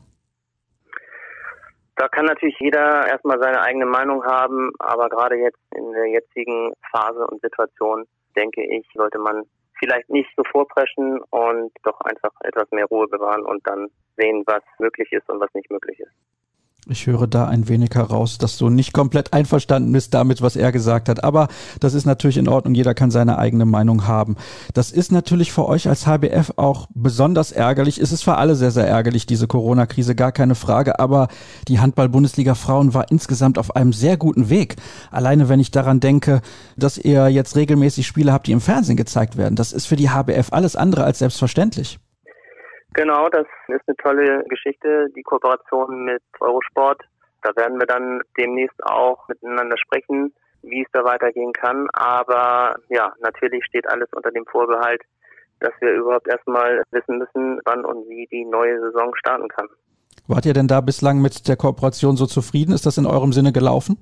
Da kann natürlich jeder erstmal seine eigene Meinung haben, aber gerade jetzt in der jetzigen Phase und Situation, denke ich, sollte man vielleicht nicht so vorpreschen und doch einfach etwas mehr Ruhe bewahren und dann sehen, was möglich ist und was nicht möglich ist. Ich höre da ein wenig heraus, dass du nicht komplett einverstanden bist damit, was er gesagt hat. Aber das ist natürlich in Ordnung. Jeder kann seine eigene Meinung haben. Das ist natürlich für euch als HBF auch besonders ärgerlich. Es ist für alle sehr, sehr ärgerlich, diese Corona-Krise, gar keine Frage. Aber die Handball-Bundesliga Frauen war insgesamt auf einem sehr guten Weg. Alleine, wenn ich daran denke, dass ihr jetzt regelmäßig Spiele habt, die im Fernsehen gezeigt werden. Das ist für die HBF alles andere als selbstverständlich. Genau, das ist eine tolle Geschichte, die Kooperation mit Eurosport. Da werden wir dann demnächst auch miteinander sprechen, wie es da weitergehen kann. Aber ja, natürlich steht alles unter dem Vorbehalt, dass wir überhaupt erstmal wissen müssen, wann und wie die neue Saison starten kann. Wart ihr denn da bislang mit der Kooperation so zufrieden? Ist das in eurem Sinne gelaufen?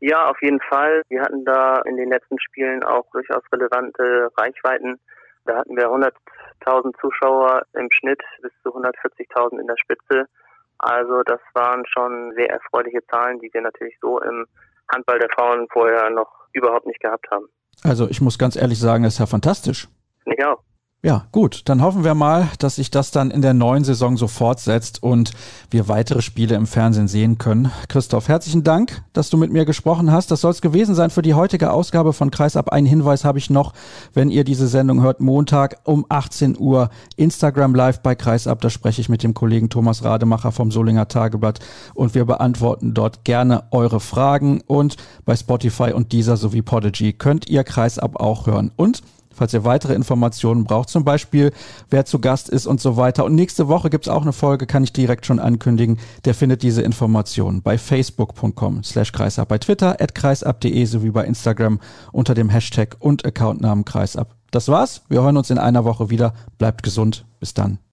Ja, auf jeden Fall. Wir hatten da in den letzten Spielen auch durchaus relevante Reichweiten. Da hatten wir 100.000 Zuschauer im Schnitt bis zu 140.000 in der Spitze. Also das waren schon sehr erfreuliche Zahlen, die wir natürlich so im Handball der Frauen vorher noch überhaupt nicht gehabt haben. Also ich muss ganz ehrlich sagen, das ist ja fantastisch. Ich auch. Ja, gut, dann hoffen wir mal, dass sich das dann in der neuen Saison so fortsetzt und wir weitere Spiele im Fernsehen sehen können. Christoph, herzlichen Dank, dass du mit mir gesprochen hast. Das soll es gewesen sein für die heutige Ausgabe von Kreisab. Ein Hinweis habe ich noch, wenn ihr diese Sendung hört, Montag um 18 Uhr Instagram Live bei Kreisab. Da spreche ich mit dem Kollegen Thomas Rademacher vom Solinger Tageblatt und wir beantworten dort gerne eure Fragen und bei Spotify und dieser sowie Podigy könnt ihr Kreisab auch hören. Und falls ihr weitere Informationen braucht, zum Beispiel wer zu Gast ist und so weiter. Und nächste Woche gibt's auch eine Folge, kann ich direkt schon ankündigen. Der findet diese Informationen bei facebook.com slash kreisab, bei Twitter at kreisab.de sowie bei Instagram unter dem Hashtag und Accountnamen kreisab. Das war's. Wir hören uns in einer Woche wieder. Bleibt gesund. Bis dann.